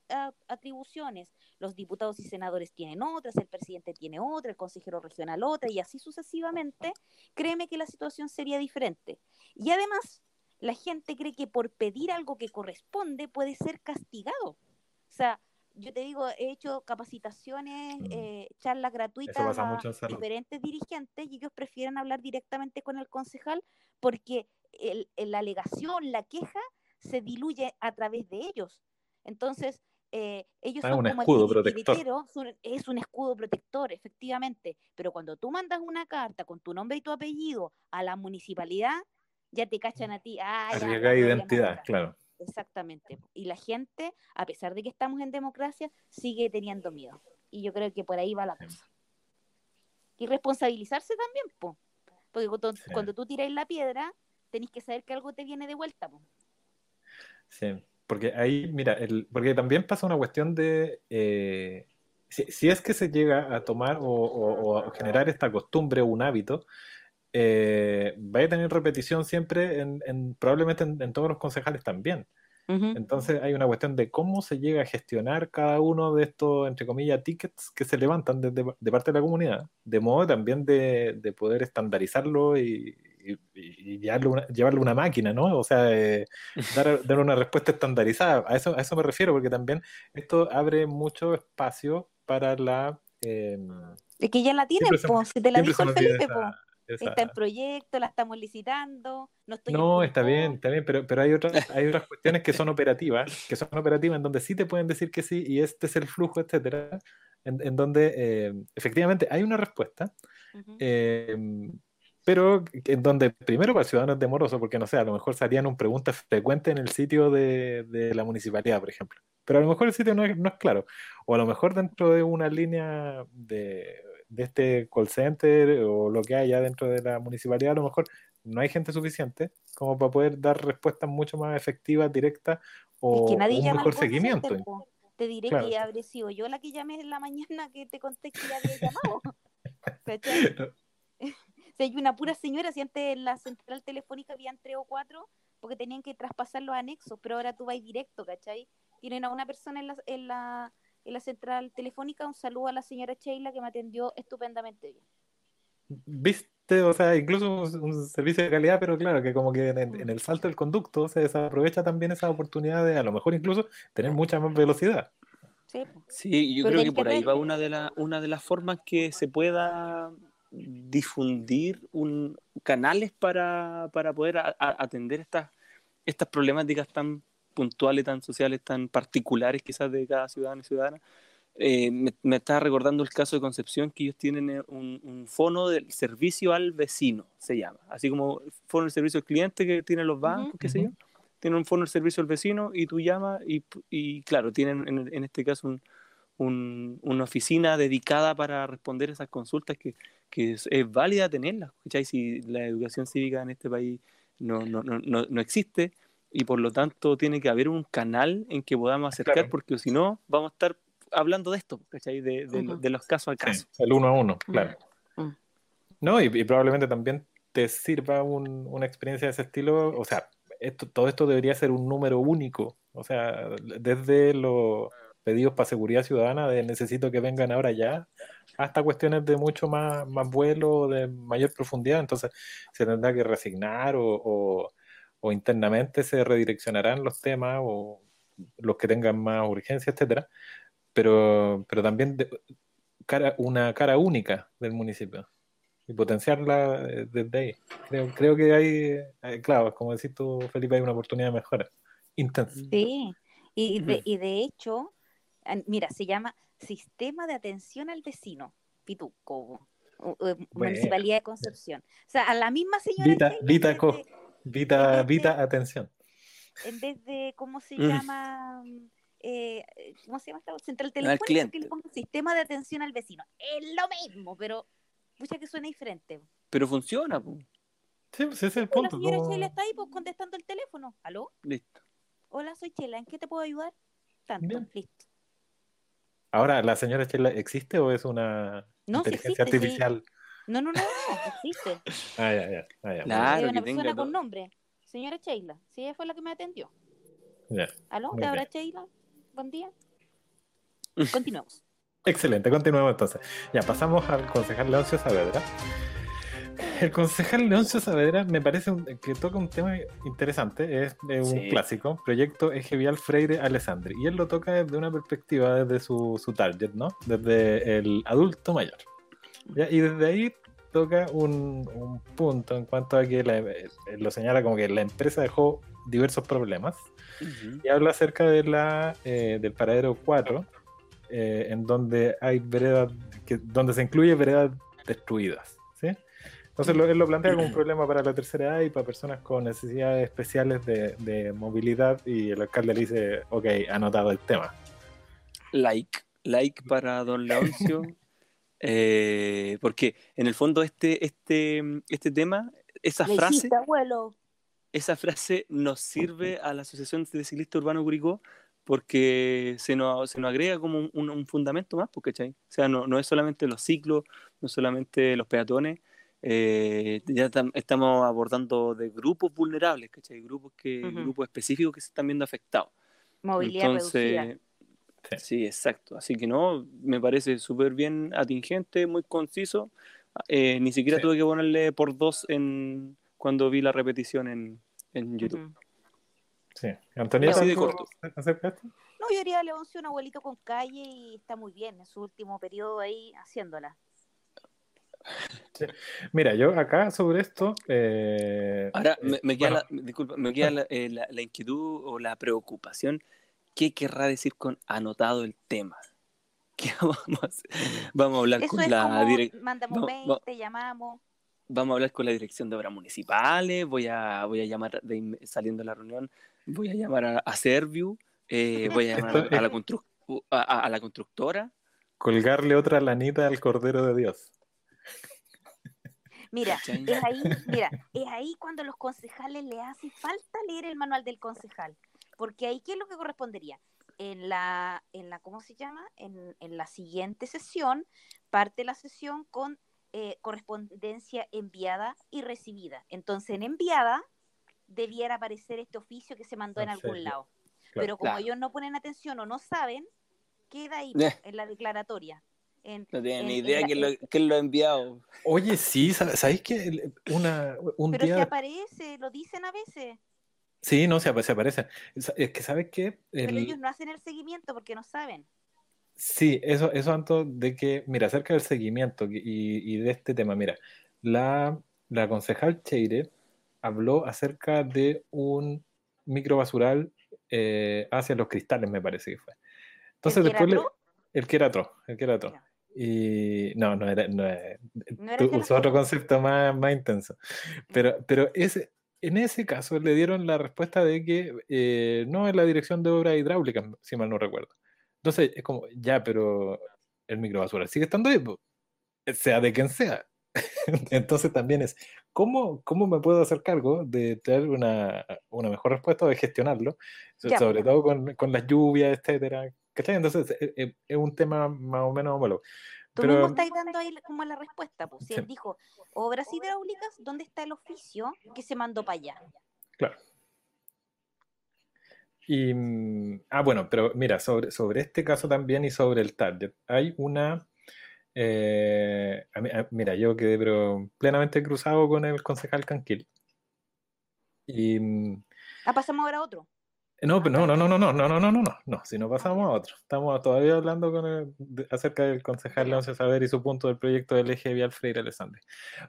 atribuciones, los diputados y senadores tienen otras, el presidente tiene otra, el consejero regional otra, y así sucesivamente, créeme que la situación sería diferente. Y además, la gente cree que por pedir algo que corresponde puede ser castigado. O sea, yo te digo, he hecho capacitaciones, mm. eh, charlas gratuitas a diferentes dirigentes y ellos prefieren hablar directamente con el concejal porque el, la alegación, la queja, se diluye a través de ellos. Entonces, eh, ellos son un como escudo protector. es un escudo protector, efectivamente. Pero cuando tú mandas una carta con tu nombre y tu apellido a la municipalidad, ya te cachan a ti. Ah, identidad, claro. Exactamente. Y la gente, a pesar de que estamos en democracia, sigue teniendo miedo. Y yo creo que por ahí va la cosa. Y responsabilizarse también, po. porque cuando, tú tiras la piedra, tenés que saber que algo te viene de vuelta. Po. Sí, porque ahí, mira, el, porque también pasa una cuestión de, eh, si, es que se llega a tomar o, generar esta costumbre o un hábito, eh, va a tener repetición siempre, en, probablemente en, todos los concejales también. Entonces hay una cuestión de cómo se llega a gestionar cada uno de estos, entre comillas, tickets que se levantan de, de parte de la comunidad, de modo también de, de poder estandarizarlo y, y, llevarle, una, llevarle, una, máquina, ¿no? O sea, eh, dar, dar, una respuesta estandarizada. A eso, a eso me refiero, porque también esto abre mucho espacio para la... Eh, es que ya la tienen, pues, si te la dijo el Felipe, Está en proyecto, la estamos licitando. No, estoy no está bien, está bien, pero, pero hay, otras, hay otras cuestiones que son operativas, que son operativas en donde sí te pueden decir que sí y este es el flujo, etcétera, en, en donde eh, efectivamente hay una respuesta, pero en donde primero para el ciudadano es demoroso, porque no sé, a lo mejor salían un pregunta frecuente en el sitio de, de, la municipalidad, por ejemplo. Pero a lo mejor el sitio no es, no es claro. O a lo mejor dentro de una línea de, de, este call center o lo que haya dentro de la municipalidad, a lo mejor no hay gente suficiente como para poder dar respuestas mucho más efectivas, directas o un mejor seguimiento. te diré que habré sido yo la que llamé en la mañana que te conté que ya había llamado. Si hay una pura señora, si antes en la central telefónica habían tres o cuatro, porque tenían que traspasar los anexos, pero ahora tú vas directo, ¿cachai? Tienen a una persona en la, en la, en la central telefónica, un saludo a la señora Sheila que me atendió estupendamente bien. Viste, o sea, incluso un, servicio de calidad, pero claro, que como que en, el salto del conducto se desaprovecha también esa oportunidad de a lo mejor incluso tener mucha más velocidad. Sí, yo creo que por ahí va una de, una de las formas que se pueda difundir un, canales para, para poder a- a- atender estas, estas problemáticas tan puntuales, tan sociales, tan particulares quizás de cada ciudadano y ciudadana. Eh, me, me está recordando el caso de Concepción, que ellos tienen eh, un, un fono del servicio al vecino, se llama, así como fono del servicio al cliente que tienen los bancos, Ujú. qué sé yo, tienen un fono del servicio al vecino y tú llamas y, y claro, tienen en, en este caso un, un- una oficina dedicada para responder esas consultas que, que es, es válida tenerlas, ¿cachai? Si la educación cívica en este país no, no, no, no, no existe y por lo tanto tiene que haber un canal en que podamos acercar Claro. porque si no vamos a estar hablando de esto, ¿cachai? De, de, de los casos a Sí, caso. el uno a uno, claro. Mm. No, y, y probablemente también te sirva un- una experiencia de ese estilo. O sea, esto, todo esto debería ser un número único. O sea, desde los pedidos para seguridad ciudadana de necesito que vengan ahora ya, hasta cuestiones de mucho más, más vuelo, de mayor profundidad. Entonces, se tendrá que resignar o, o- o internamente se redireccionarán los temas o los que tengan más urgencia, etcétera. Pero, pero también de- cara, una cara única del municipio y potenciarla eh, desde ahí. Creo, creo que hay, claro, como decís tú, Felipe, hay una oportunidad de mejora intensa. Sí, y de, Ujú. y de hecho, mira, se llama Sistema de Atención al Vecino, Pituco, Municipalidad de Concepción. O sea, a la misma señora Vita, Sheila, Vita, Vez de, Vita, Vita, atención. en vez de, ¿cómo se Mm. llama? Eh, ¿Cómo se llama esta central Al telefónica? cliente. Que le pongan Sistema de Atención al Vecino. Es lo mismo, pero pucha que suena diferente. Pero funciona, po. Sí, pues ese es el Pues la punto. señora ¿cómo- Sheila está ahí pues, contestando el teléfono. ¿Aló? listo. Hola, soy Chela, ¿en qué te puedo ayudar? Tanto, Bien. listo. Ahora, ¿la señora Chela existe o es una No, sí inteligencia existe, sí. artificial? No, no, no, no, existe. Ah, ya, ya. ah, ya, Claro. es que una persona tenga con todo. nombre. Señora Sheila. Sí, ella fue la que me atendió. ya. ¿Aló? ¿Te habla bien. Sheila? Buen día. Continuemos. Excelente, continuemos entonces. Ya pasamos al concejal Leoncio Saavedra. El concejal Leoncio Saavedra me parece un- que toca un tema interesante, es un Sí. clásico, proyecto Eje Vial Freire Alessandri, y él lo toca desde una perspectiva, desde su, su target, ¿no? Desde el adulto mayor. ¿Ya? Y desde ahí toca un, un punto en cuanto a que la- lo señala como que la empresa dejó diversos problemas Ujú. y habla acerca de la, eh, del paradero 4, eh, en donde hay veredas, que, donde se incluye veredas destruidas. ¿sí? Entonces lo, él lo plantea como un problema para la tercera edad y para personas con necesidades especiales de, de movilidad y el alcalde le dice, ok, anotado el tema. like, like para don Leoncio, eh, porque en el fondo este, este, este tema, esa Le frase, hiciste, abuelo. esa frase nos sirve a la Asociación de Ciclistas Urbanos Curicó porque se nos, se nos agrega como un, un- un fundamento más, porque. O sea, no, no es solamente los ciclos, no es solamente los peatones, eh, ya tam- estamos abordando de grupos vulnerables, ¿cachai? Grupos, que, grupos específicos que se están viendo afectados. Movilidad reducida. Sí, exacto. Así que no, me parece súper bien atingente, muy conciso. Eh, ni siquiera Sí. tuve que ponerle por dos en cuando vi la repetición en, en YouTube. Sí. Antonieta, Así de ¿tú corto. No, yo haría a Leoncio un abuelito con calle y está muy bien en su último periodo ahí haciéndola. Mira, yo acá sobre esto... eh, Ahora, me, me queda, bueno, la, disculpa, me queda la, eh, la- la inquietud o la preocupación. ¿Qué querrá decir con anotado el tema? ¿Qué vamos a hacer? Vamos a hablar Eso con es la como, direc- mandamos va- mail, va- te llamamos. vamos a hablar con la dirección de obras municipales, voy a, voy a llamar de saliendo de la reunión, voy a llamar a, a Serviu, eh, voy a llamar a, la constru- a, a- a la constructora. colgarle otra lanita al Cordero de Dios. Mira, es ahí, mira, es ahí cuando los concejales le hace falta leer el manual del concejal. Porque ahí, ¿qué es lo que correspondería? En la, en la ¿cómo se llama? En, en la siguiente sesión, parte la sesión con eh, correspondencia enviada y recibida. Entonces, en enviada debiera aparecer este oficio que se mandó en algún lado. Claro. Pero como Claro. ellos no ponen atención o no saben, queda ahí Eh. en la declaratoria. En, No tienen en- ni en idea la- quién lo, quién lo ha enviado. Oye, sí, ¿sab- ¿sabéis que una, un Pero día... si aparece, lo dicen a veces. Sí, no, se, se aparece. Es que, ¿sabes qué? Pero El- ellos no hacen el seguimiento porque no saben. Sí, eso, eso antes de que, mira, acerca del seguimiento y, y de este tema, mira, la, la concejal Cheire habló acerca de un microbasural eh, hacia los cristales, me parece que fue. Entonces ¿El que después era le- el que era otro, el que era otro. Ya. Y no, no era, no era- No era tú usó otro concepto más, más intenso. Pero, pero ese, en ese caso le dieron la respuesta de que eh, no es la dirección de obras hidráulicas, si mal no recuerdo. Entonces es como, ya, pero el microbasura sigue estando ahí, sea de quien sea. Entonces también es, ¿cómo, ¿cómo me puedo hacer cargo de traer una, una mejor respuesta o de gestionarlo? Ya, Sobre todo con, con las lluvias, etcétera. ¿Cachai? Entonces es, es- es un tema más o menos homólogo. Tú Pero- mismo estás dando ahí como la respuesta, pues. Si Sí. él dijo obras hidráulicas, ¿dónde está el oficio que se mandó para allá? Claro. Y, mm, ah, bueno, pero mira, sobre, sobre este caso también y sobre el target, hay una... eh, a mí- a- mira, yo quedé pero plenamente cruzado con el concejal Canquil. Y... mm, Ah, pasamos ahora a otro. No, pero no, no, no, no, no, no, no, no, no, no, no, si no pasamos a otro. Estamos todavía hablando con el- de- acerca del concejal Leoncio Saber y su punto del proyecto del eje vial Freire Alessandri.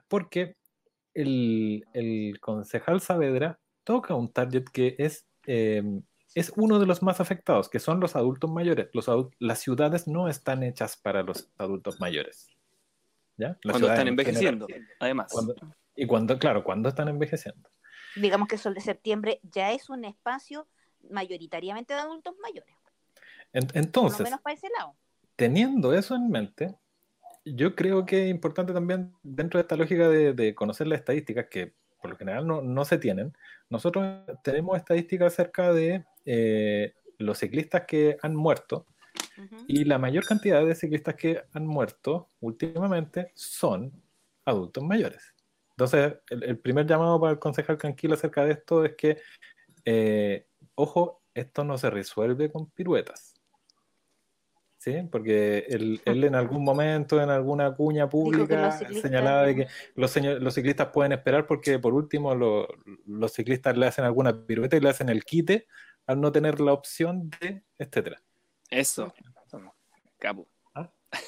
Porque el, el concejal Saavedra toca un target que es, eh, es uno de los más afectados, que son los adultos mayores. Los las ciudades no están hechas para los adultos mayores. ¿Ya? Cuando están en general. envejeciendo, además. Cuando- y cuando, claro, cuando están envejeciendo. Digamos que el Sol de Septiembre ya es un espacio mayoritariamente de adultos mayores. Entonces, menos para ese lado. teniendo eso en mente, yo creo que es importante también, dentro de esta lógica de, de conocer las estadísticas, que por lo general no, no se tienen, nosotros tenemos estadísticas acerca de eh, los ciclistas que han muerto, y la mayor cantidad de ciclistas que han muerto últimamente son adultos mayores. Entonces, el, el primer llamado para el concejal tranquilo acerca de esto es que, eh, ojo, esto no se resuelve con piruetas. ¿Sí? Porque él, él en algún momento, en alguna cuña pública, ciclistas- señalaba de que los, ciclistas pueden esperar porque por último lo- los ciclistas le hacen alguna pirueta y le hacen el quite al no tener la opción de, etcétera. Eso. Capo.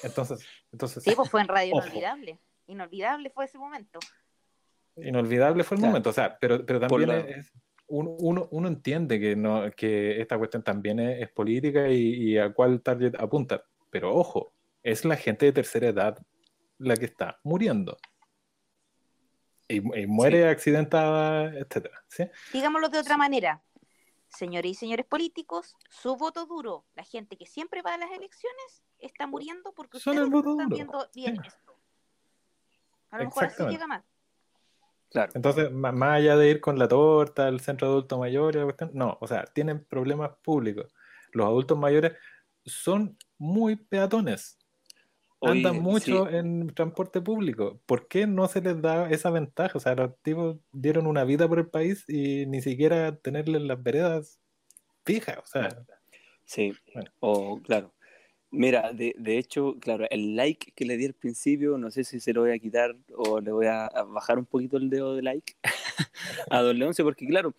Entonces, entonces Sí, pues fue en Radio Ojo. Inolvidable. Inolvidable fue ese momento. inolvidable fue el Claro. momento. O sea, pero, pero también la- es, uno, uno, uno entiende que, no, que esta cuestión también es, es política y, y a cuál target apunta. Pero ojo, es la gente de tercera edad la que está muriendo. Y, y muere accidentada, etcétera. ¿sí? Digámoslo de otra manera. Señores y señores políticos, su voto duro, la gente que siempre va a las elecciones, está muriendo porque ustedes no están viendo bien Sí. esto. A lo mejor así llega más. Claro. Entonces, más allá de ir con la torta al centro de adultos mayores, y la cuestión, no, o sea, tienen problemas públicos. Los adultos mayores son muy peatones. Andan mucho sí. en transporte público. ¿Por qué no se les da esa ventaja? O sea, los tipos dieron una vida por el país y ni siquiera tenerles las veredas fijas. O sea, Sí, Bueno. o claro. Mira, de, de hecho, claro, el like que le di al principio, no sé si se lo voy a quitar o le voy a, bajar un poquito el dedo de like a Don Leoncio, porque claro,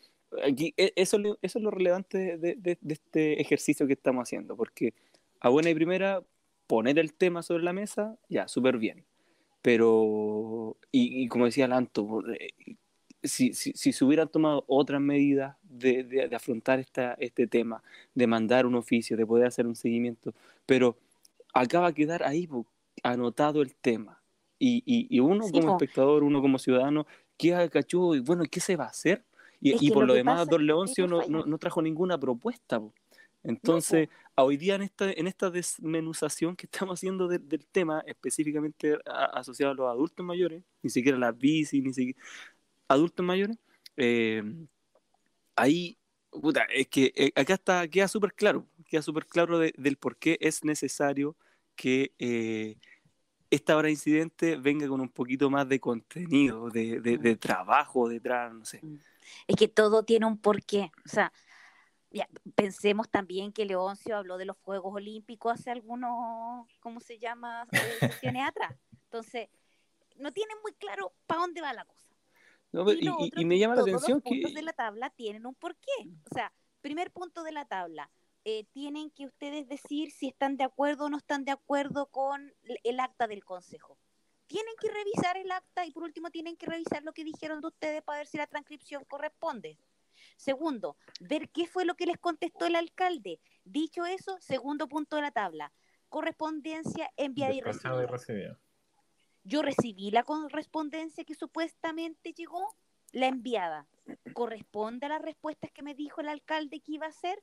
aquí e- eso, eso es lo relevante de, de- este ejercicio que estamos haciendo, porque a buena y primera, poner el tema sobre la mesa, ya, súper bien. Pero, y, y como decía Lanto, si, si, si se hubieran tomado otras medidas de, de- de afrontar esta, este tema, de mandar un oficio, de poder hacer un seguimiento, pero acaba de quedar ahí anotado el tema. Y, y, y uno Sí, como po. espectador, uno como ciudadano, queda cachudo y bueno, ¿qué se va a hacer? Y, por lo demás, Don Leoncio no, no, no trajo ninguna propuesta. po. Entonces, hoy día en esta, en esta desmenuzación que estamos haciendo de- del tema, específicamente a- asociado a los adultos mayores, ni siquiera las bici, ni siquiera adultos mayores, eh, ahí, puta, es que eh, acá está, queda súper claro, queda súper claro de- del por qué es necesario que eh, esta hora de incidente venga con un poquito más de contenido, de, de- de trabajo detrás, no sé. Es que todo tiene un porqué. O sea, ya, pensemos también que Leoncio habló de los Juegos Olímpicos hace algunos, ¿cómo se llama? Sesiones atrás. Entonces, no tienen muy claro para dónde va la cosa. No, pero- Y, lo y- y- otro y me que llama la todos atención los puntos que... de la tabla tienen un porqué. O sea, primer punto de la tabla, eh, tienen que ustedes decir si están de acuerdo o no están de acuerdo con el acta del Consejo. Tienen que revisar el acta y por último tienen que revisar lo que dijeron de ustedes para ver si la transcripción corresponde. Segundo, ver qué fue lo que les contestó el alcalde. Dicho eso, segundo punto de la tabla, correspondencia enviada y recibida. Yo recibí la correspondencia que supuestamente llegó, la enviada. ¿Corresponde a las respuestas que me dijo el alcalde que iba a hacer?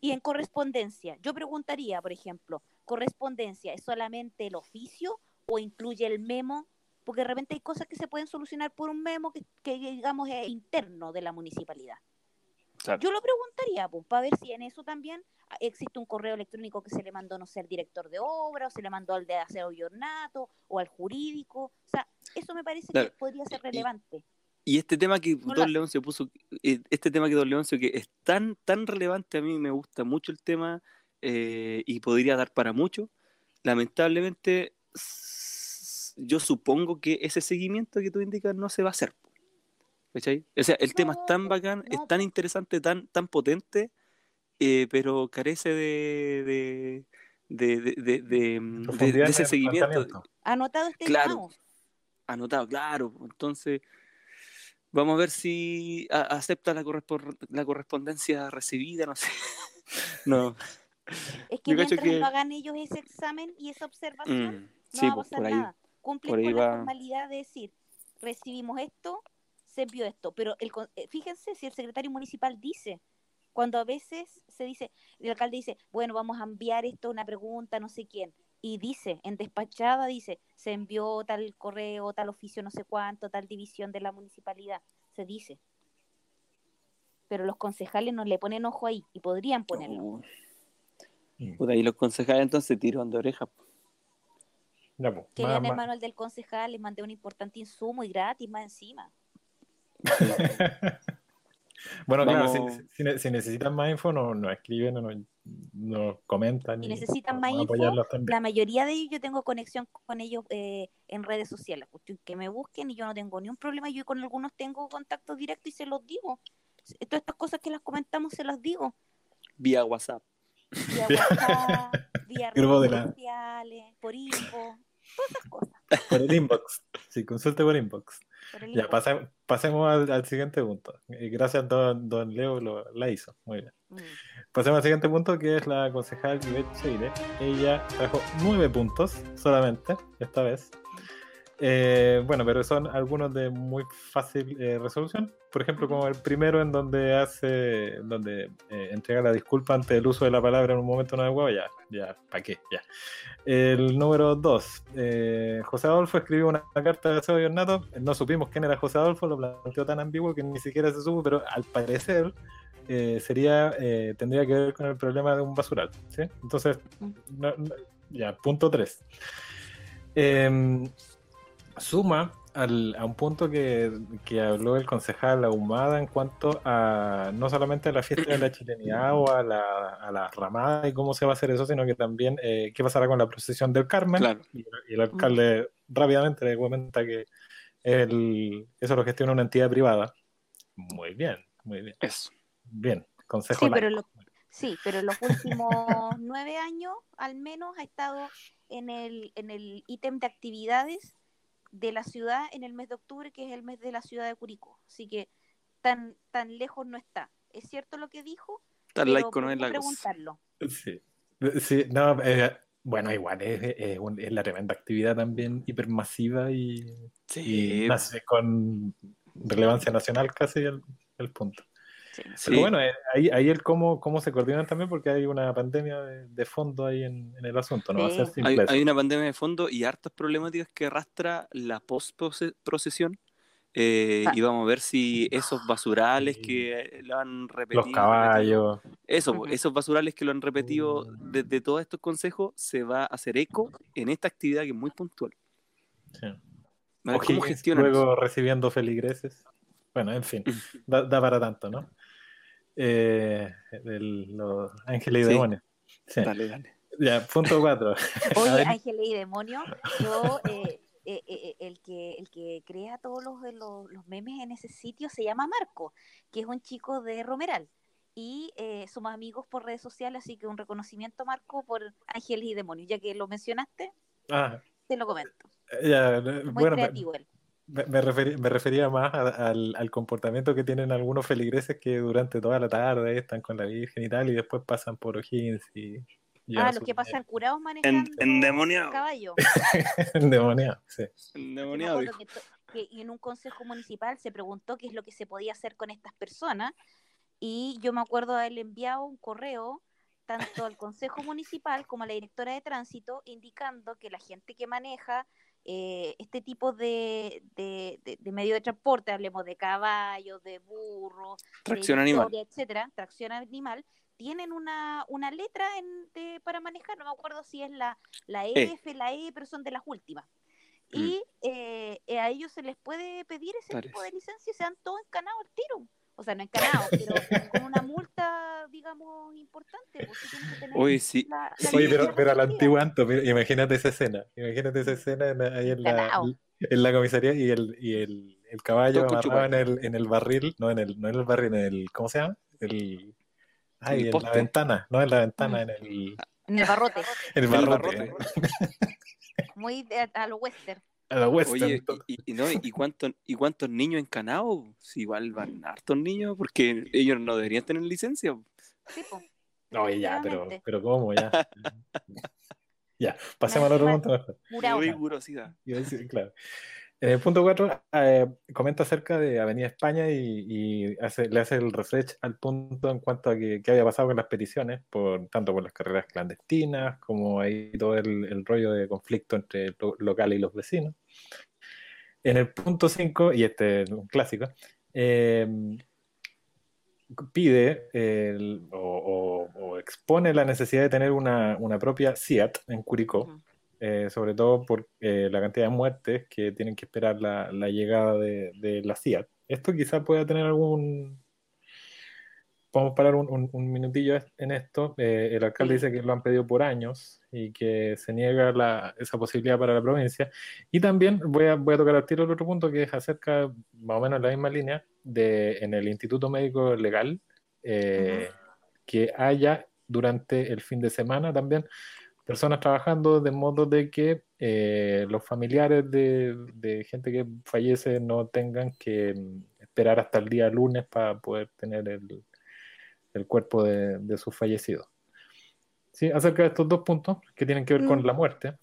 Y en correspondencia, yo preguntaría, por ejemplo, ¿correspondencia es solamente el oficio o incluye el memo? Porque de repente hay cosas que se pueden solucionar por un memo que, digamos es interno de la municipalidad. Yo lo preguntaría, pues, para ver si en eso también existe un correo electrónico que se le mandó, no sé, al director de obra, o se le mandó al de aseo y ornato, o al jurídico. O sea, eso me parece que podría ser relevante. Y este tema que Don León se puso, eh, este tema que Don Leoncio que es tan, tan relevante, a mí me gusta mucho el tema eh, y podría dar para mucho. Lamentablemente, yo supongo que ese seguimiento que tú indicas no se va a hacer. ¿Cachai? O sea, el tema es tan bacán, es tan interesante, tan, tan potente, eh, pero carece de, de, de, de, mm, ese seguimiento. Anotado este claro, Anotado, claro. Entonces, Vamos a ver si acepta la, la correspondencia recibida, no sé. no. Es que mientras no hagan ellos ese examen y esa observación, mm, no va a pasar nada. Cumplen con la formalidad de decir, recibimos esto, se envió esto. Pero el, eh, fíjense si el secretario municipal dice, cuando a veces se dice, el alcalde dice, bueno, vamos a enviar esto, una pregunta, no sé quién y dice, en despachada dice, se envió tal correo, tal oficio, no sé cuánto, tal división de la municipalidad, se dice. Pero los concejales no le ponen ojo ahí y podrían ponerlo. y los concejales entonces tiran de oreja. Ya, Querían el manual del concejal, les mandé un importante insumo y gratis más encima. Bueno, claro, si, necesitan más info, nos no escriben, nos no comentan. Y necesitan más info. La mayoría de ellos yo tengo conexión con ellos eh, en redes sociales. Que me busquen y yo no tengo ni un problema. Yo con algunos tengo contacto directo y se los digo. Todas estas cosas que las comentamos se las digo. Vía WhatsApp. Vía WhatsApp, vía redes sociales, por info, todas esas cosas. Por el inbox. Sí, consulte por inbox. Ya, pasemos al, siguiente punto. Gracias, don, don Leo lo, la hizo. Muy bien. Mm. Pasemos al siguiente punto, que es la concejal Yvette Cheire. Ella trajo nueve puntos solamente, esta vez. Eh, bueno, pero son algunos de muy fácil eh, resolución. Por ejemplo, como el primero en donde hace, donde eh, entrega la disculpa ante el uso de la palabra en un momento no adecuado, ya, ya, ¿para qué? Ya. El número dos, José Adolfo escribió una, carta de y ornato. No supimos quién era José Adolfo, lo planteó tan ambiguo que ni siquiera se supo, pero al parecer sería, tendría que ver con el problema de un basural. ¿sí? Entonces, ya, punto tres. Eh, suma al, a un punto que, habló el concejal Ahumada en cuanto a no solamente a la fiesta de la chilenidad o a la, a la ramada y cómo se va a hacer eso, sino que también eh, qué pasará con la procesión del Carmen. Y, el alcalde rápidamente le comenta que el, eso lo gestiona una entidad privada. Muy bien, muy bien. Eso. Bien, consejo. Sí, pero, sí, pero en los últimos nueve años al menos ha estado en el, en el ítem de actividades de la ciudad en el mes de octubre, que es el mes de la ciudad de Curicó. Así que tan, tan lejos no está. ¿Es cierto lo que dijo? Tan laico no es la preguntarlo. Sí. sí, no, eh, bueno, igual es, es, es, la tremenda actividad también hipermasiva y, sí. con relevancia nacional casi el, el punto. Pero bueno, eh, ahí, ahí el cómo, cómo se coordinan también porque hay una pandemia de, fondo ahí en, el asunto, no va a ser simple. Hay, una pandemia de fondo y hartas problemáticas que arrastra la post-procesión. Eh, ah. Y vamos a ver si esos basurales que lo han repetido. Los caballos. Eso, esos basurales que lo han repetido desde todos estos consejos, se va a hacer eco en esta actividad que es muy puntual. Sí. ¿Cómo gestionan? Luego recibiendo feligreses. Bueno, en fin, da, da para tanto, ¿no? Eh, los ángeles y demonios. Dale, dale. Ya, punto cuatro. Oye, ángeles y demonios, yo, eh, eh, eh, el, que, el que crea todos los, los, los, memes en ese sitio se llama Marco, que es un chico de Romeral. y eh, somos amigos por redes sociales, así que un reconocimiento, Marco, por Ángeles y Demonios, ya que lo mencionaste, Ah, te lo comento. ya, Muy bueno, creativo él. Me- me referí- me refería más a- al, al comportamiento que tienen algunos feligreses que durante toda la tarde están con la Virgen y tal, y después pasan por O'Higgins y Ah, los que pasan curados En- manejando endemoniado. caballo. endemoniado, sí. Endemoniado, dijo. que, to- que en un consejo municipal se preguntó qué es lo que se podía hacer con estas personas y yo me acuerdo de haberle enviado un correo tanto al consejo municipal como a la directora de tránsito indicando que la gente que maneja eh, este tipo de, de, de- de medio de transporte, hablemos de caballos, de burros, de Tracción animal. etcétera, tracción animal, tienen una, una letra en- de- para manejar, no me acuerdo si es la, la E. F, la E, pero son de las últimas. Mm. Y eh, eh, a ellos se les puede pedir ese tipo de licencia y se dan todos encanados al tiro. O sea, no encanados, pero con una multa, digamos, importante. Pues sí tienen que tener Oye, sí. la- la Sí, Oye, pero, pero a la antigua Anto, imagínate esa escena, imagínate esa escena en- ahí en la, en la comisaría y el, y el, el caballo amarrado en el, en el barril, no en el, no en el barril, en el, ¿cómo se llama? El, ay, El en la ventana, no en la ventana, Mm. en el, En el barrote, en el barrote. muy de- a lo western. A la western. Oye, y, y- y no, ¿y, cuántos, ¿y cuántos niños encanados? Si igual van hartos niños, porque ellos no deberían tener licencia. Sí, po. Oye, ya, pero, pero ¿cómo? Ya. ya, pasemos al otro punto mejor. Murao. Rigurosidad. Iba a decir, claro. En el punto 4 comenta acerca de Avenida España y, le hace el refresh al punto en cuanto a qué había pasado con las peticiones, por, tanto por las carreras clandestinas como ahí todo el, rollo de conflicto entre el lo- local y los vecinos. En el punto 5, y este es un clásico, eh, pide o, expone la necesidad de tener una, propia CIAT en Curicó. Eh, sobre todo por eh, la cantidad de muertes que tienen que esperar la, la llegada de, de la CIAT. Esto quizá pueda tener algún... Podemos parar un, un- un minutillo en esto. Eh, el alcalde dice que lo han pedido por años y que se niega la- esa posibilidad para la provincia. Y también voy a, voy a tocar al tiro el otro punto que es acerca, más o menos en la misma línea, de en el Instituto Médico Legal, que haya durante el fin de semana también personas trabajando de modo de que eh, los familiares de, de gente que fallece no tengan que mm, esperar hasta el día lunes para poder tener el, el cuerpo de, de sus fallecidos. Sí, acerca de estos dos puntos que tienen que ver con Mm. la muerte.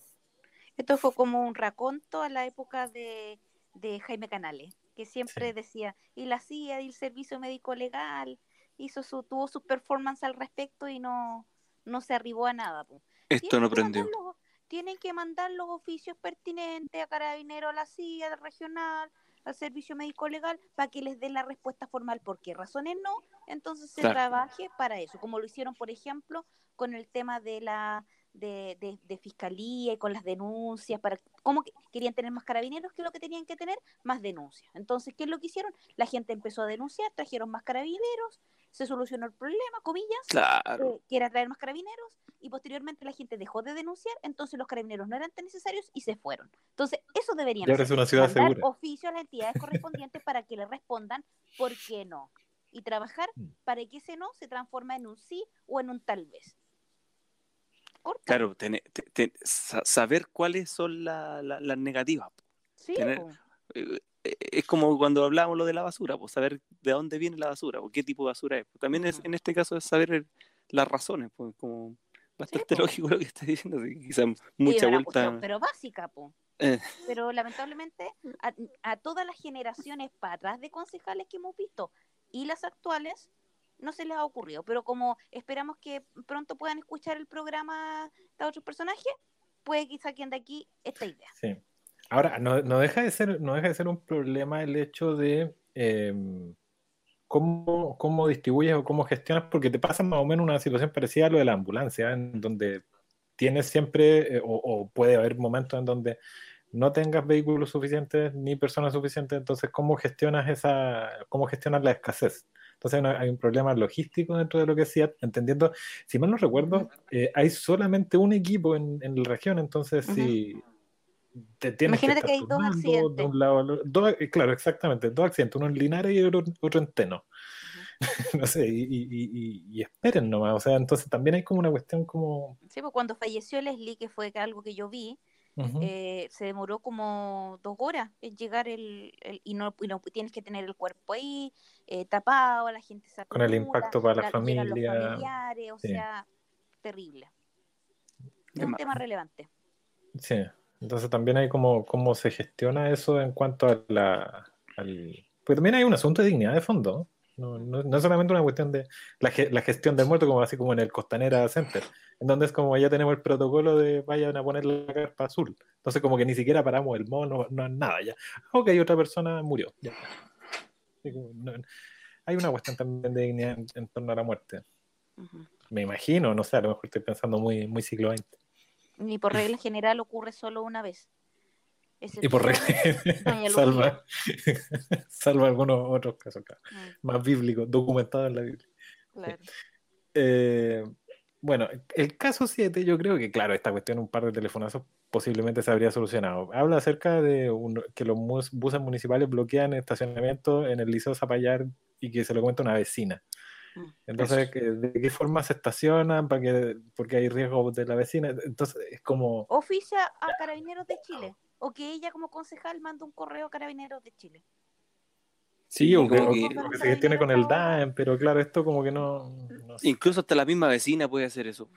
Esto fue como un raconto a la época de, de Jaime Canales, que siempre Sí. decía, y la CIA y el Servicio Médico Legal hizo su, tuvo su performance al respecto y no, no se arribó a nada. po. Esto no prendió. los- tienen que mandar los oficios pertinentes a Carabinero, a la CIA, al regional, al Servicio Médico Legal, para que les den la respuesta formal. ¿Por qué razones no? Entonces se Claro. trabaje para eso, como lo hicieron, por ejemplo, con el tema de la de, de- de fiscalía y con las denuncias, para cómo que querían tener más carabineros que lo que tenían que tener, más denuncias. Entonces, ¿qué es lo que hicieron? La gente empezó a denunciar, trajeron más carabineros, se solucionó el problema, comillas, Claro. eh, que era traer más carabineros y posteriormente la gente dejó de denunciar, entonces los carabineros no eran tan necesarios y se fueron. Entonces, eso deberían es hacer, una ciudad mandar segura. oficio a las entidades correspondientes para que le respondan por qué no y trabajar Mm. para que ese no se transforme en un sí o en un tal vez. Corta. Claro, tener- te- te- sa- saber cuáles son la- la- las negativas. Sí, tener-. Eh, eh, Es como cuando hablábamos lo de la basura, pues saber de dónde viene la basura o qué tipo de basura es. También es, en este caso es saber el- las razones, pues como bastante lógico lo que está diciendo, así que quizá Sí, mucha vuelta. cuestión, pero básica, po. Eh. Pero lamentablemente a, a todas las generaciones para atrás de concejales que hemos visto y las actuales no se les ha ocurrido. Pero como esperamos que pronto puedan escuchar el programa de otros personajes, puede que saquen de aquí esta idea. Sí. Ahora, no, no deja de ser, no deja de ser un problema el hecho de eh, cómo, cómo distribuyes o cómo gestionas, porque te pasa más o menos una situación parecida a lo de la ambulancia, en donde tienes siempre, eh, o, o puede haber momentos en donde no tengas vehículos suficientes ni personas suficientes, entonces cómo gestionas esa, cómo gestionas la escasez. Entonces hay un problema logístico dentro de lo que decía, entendiendo, si mal no recuerdo, eh, hay solamente un equipo en, en la región, entonces Ujú. si te tienes Imagínate que, hay dos accidentes. de un lado al otro, dos- claro, exactamente, dos accidentes, uno en Linares y otro, otro en Teno. no sé, y, y, y, y esperen nomás. O sea, entonces también hay como una cuestión como... Sí, pues cuando falleció Leslie, que fue algo que yo vi, eh, se demoró como dos horas en llegar el, el- y, no, y no tienes que tener el cuerpo ahí eh, tapado, la gente se Con el impacto para la los familia. familiares, o Sí. sea, terrible. Es un tema relevante. Sí, entonces también hay como cómo se gestiona eso en cuanto a la... Al... Pues también hay un asunto de dignidad de fondo. No, no, no es solamente una cuestión de la, ge- la gestión del muerto, como así como en el Costanera Center, en donde es como ya tenemos el protocolo de vayan a poner la carpa azul. Entonces como que ni siquiera paramos el mono, no es nada ya. Ok, otra persona murió. ya. No- hay una cuestión también de dignidad en, en torno a la muerte. Me imagino, no sé, a lo mejor estoy pensando muy, muy siglo XX. Y por regla general ocurre solo una vez. Y por regla, salva, salva algunos otros casos claro, Mm, más bíblicos, documentados en la Biblia. claro. Eh, bueno, el caso 7, yo creo que, claro, esta cuestión, un par de telefonazos posiblemente se habría solucionado. Habla acerca de un- que los buses municipales bloquean estacionamiento en el Liceo Zapallar y que se lo cuenta una vecina. Entonces, que- ¿de qué forma se estacionan? ¿Para que, porque hay riesgo de la vecina. Entonces, es como... Oficia a Carabineros de Chile. O que ella como concejal manda un correo a Carabineros de Chile. Sí, o que, como o que- que se gestione con el DAEM, pero claro, esto como que no... no sé. Incluso hasta la misma vecina puede hacer eso.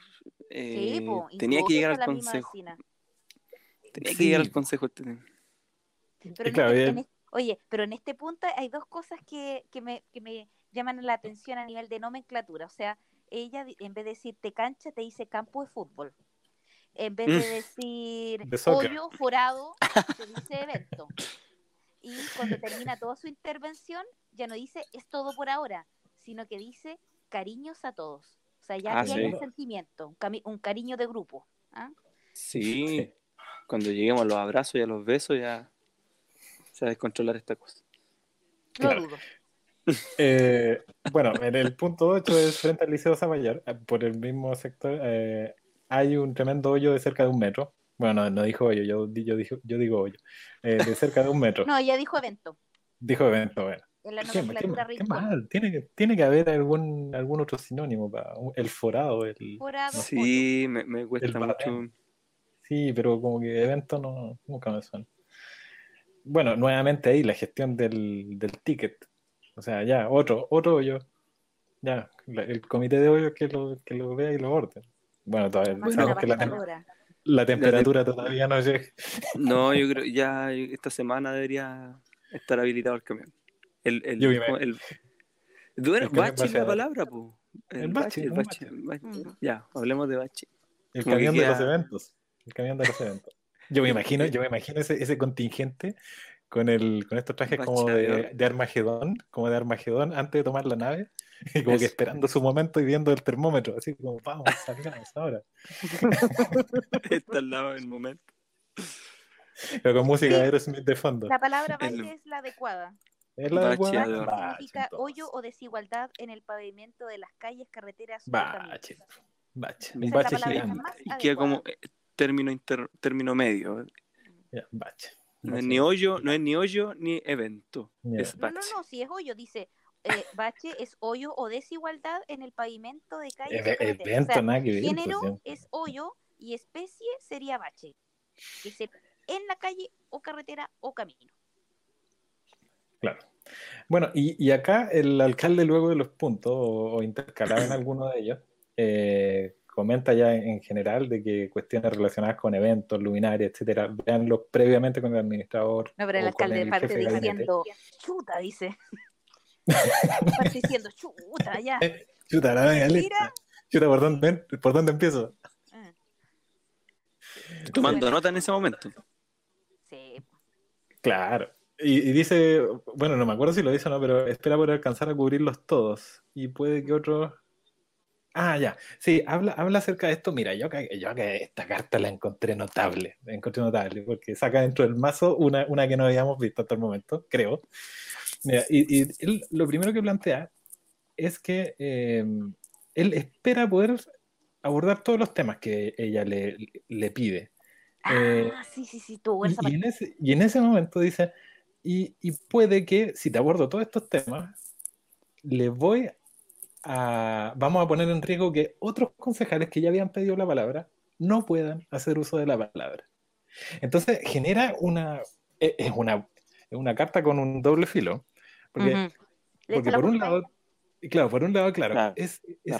Eh, Sí, po, tenía que llegar al consejo. Tenía que llegar al consejo este tema. Pero en claro, este- en oye, pero en este punto hay dos cosas que, que me, que me llaman la atención a nivel de nomenclatura. O sea, ella en vez de decirte cancha, te dice campo de fútbol. En vez de Mm. decir De hoyo, forado, te dice evento. Y cuando termina toda su intervención, ya no dice es todo por ahora, sino que dice cariños a todos. O sea, ya Ah, hay sí. un sentimiento, un, cami- un cariño de grupo. ¿ah? Sí, cuando lleguemos a los abrazos y a los besos ya se va a descontrolar esta cosa. Lo Claro. dudo. Eh, bueno, en el punto 8 es frente al Liceo Zapallar, eh, por el mismo sector, eh, hay un tremendo hoyo de cerca de un metro. Bueno, no, no dijo hoyo, yo, yo, dijo- yo digo hoyo. Eh, de cerca de un metro. No, ella dijo evento. Dijo evento, bueno. En la Qué, mal, tiene que, tiene que haber algún, algún otro sinónimo para el forado, el... Forado. Sí, me, me cuesta El mucho. Sí, pero como que evento no, nunca me suena. Bueno, nuevamente ahí la gestión del, del ticket. O sea, ya, otro, otro hoyo. Ya, el comité de hoyos que lo, que lo vea y lo orde. Bueno, todavía sabemos que la, tem- pastadora. la temperatura todavía no llega. No, yo creo ya esta semana debería estar habilitado el camión. El, el, el- El bache es la palabra, po. El bache, bache, bache. bache. Ujú. Ya, hablemos de bache. El Como camión de los eventos. El camión de los eventos. Yo me imagino, yo me imagino ese, ese contingente con el, con estos trajes como de, de Armagedón, como de Armagedón antes de tomar la nave, y como que Eso. esperando su momento y viendo el termómetro, así como vamos, salgamos ahora. Está al lado del momento. Pero con música Sí. de Aerosmith de fondo. La palabra El- bache es la adecuada. ¿Es la adecuada? Significa entonces. hoyo o desigualdad en el pavimento de las calles, carreteras. Bache. Bache. Un bache gigante. Y queda como eh, término, inter- término medio. Ya, bache. No es ni hoyo, no es ni hoyo ni evento. Es No, no, no, si es hoyo, dice eh, bache es hoyo o desigualdad en el pavimento de Eve- carreteras. evento, O sea, nada que ver. género pues, es hoyo y especie sería bache. Que se en la calle o carretera o camino. Claro. Bueno, y, y acá el alcalde luego de los puntos, o, o intercalado en alguno de ellos, eh, comenta ya en, en general de que cuestiones relacionadas con eventos, luminarias, etcétera, veanlo previamente con el administrador. No, pero el alcalde el parte diciendo, chuta, dice. parte diciendo, chuta, ya. Chuta, la venga, Mira. Chuta, ¿por dónde, ¿por dónde empiezo? Ah, Tomando Bueno. nota en ese momento. Sí, Claro. Y, y dice, bueno, no me acuerdo si lo dice o no, pero espera por alcanzar a cubrirlos todos. Y puede que otros. Ah, ya. Sí, habla, habla acerca de esto. Mira, yo acá, yo esta carta la encontré notable. La encontré notable, porque saca dentro del mazo una, una que no habíamos visto hasta el momento, creo. Mira, y, y él lo primero que plantea es que eh, él espera poder abordar todos los temas que ella le, le pide. Eh, Ah, sí, sí, sí, esa y, y parte. en ese, y en ese momento dice, y, y puede que si te abordo todos estos temas, le voy a, vamos a poner en riesgo que otros concejales que ya habían pedido la palabra no puedan hacer uso de la palabra. Entonces genera una, e, es una, una carta con un doble filo, porque, porque por un lado, claro, por un lado, claro, es, la,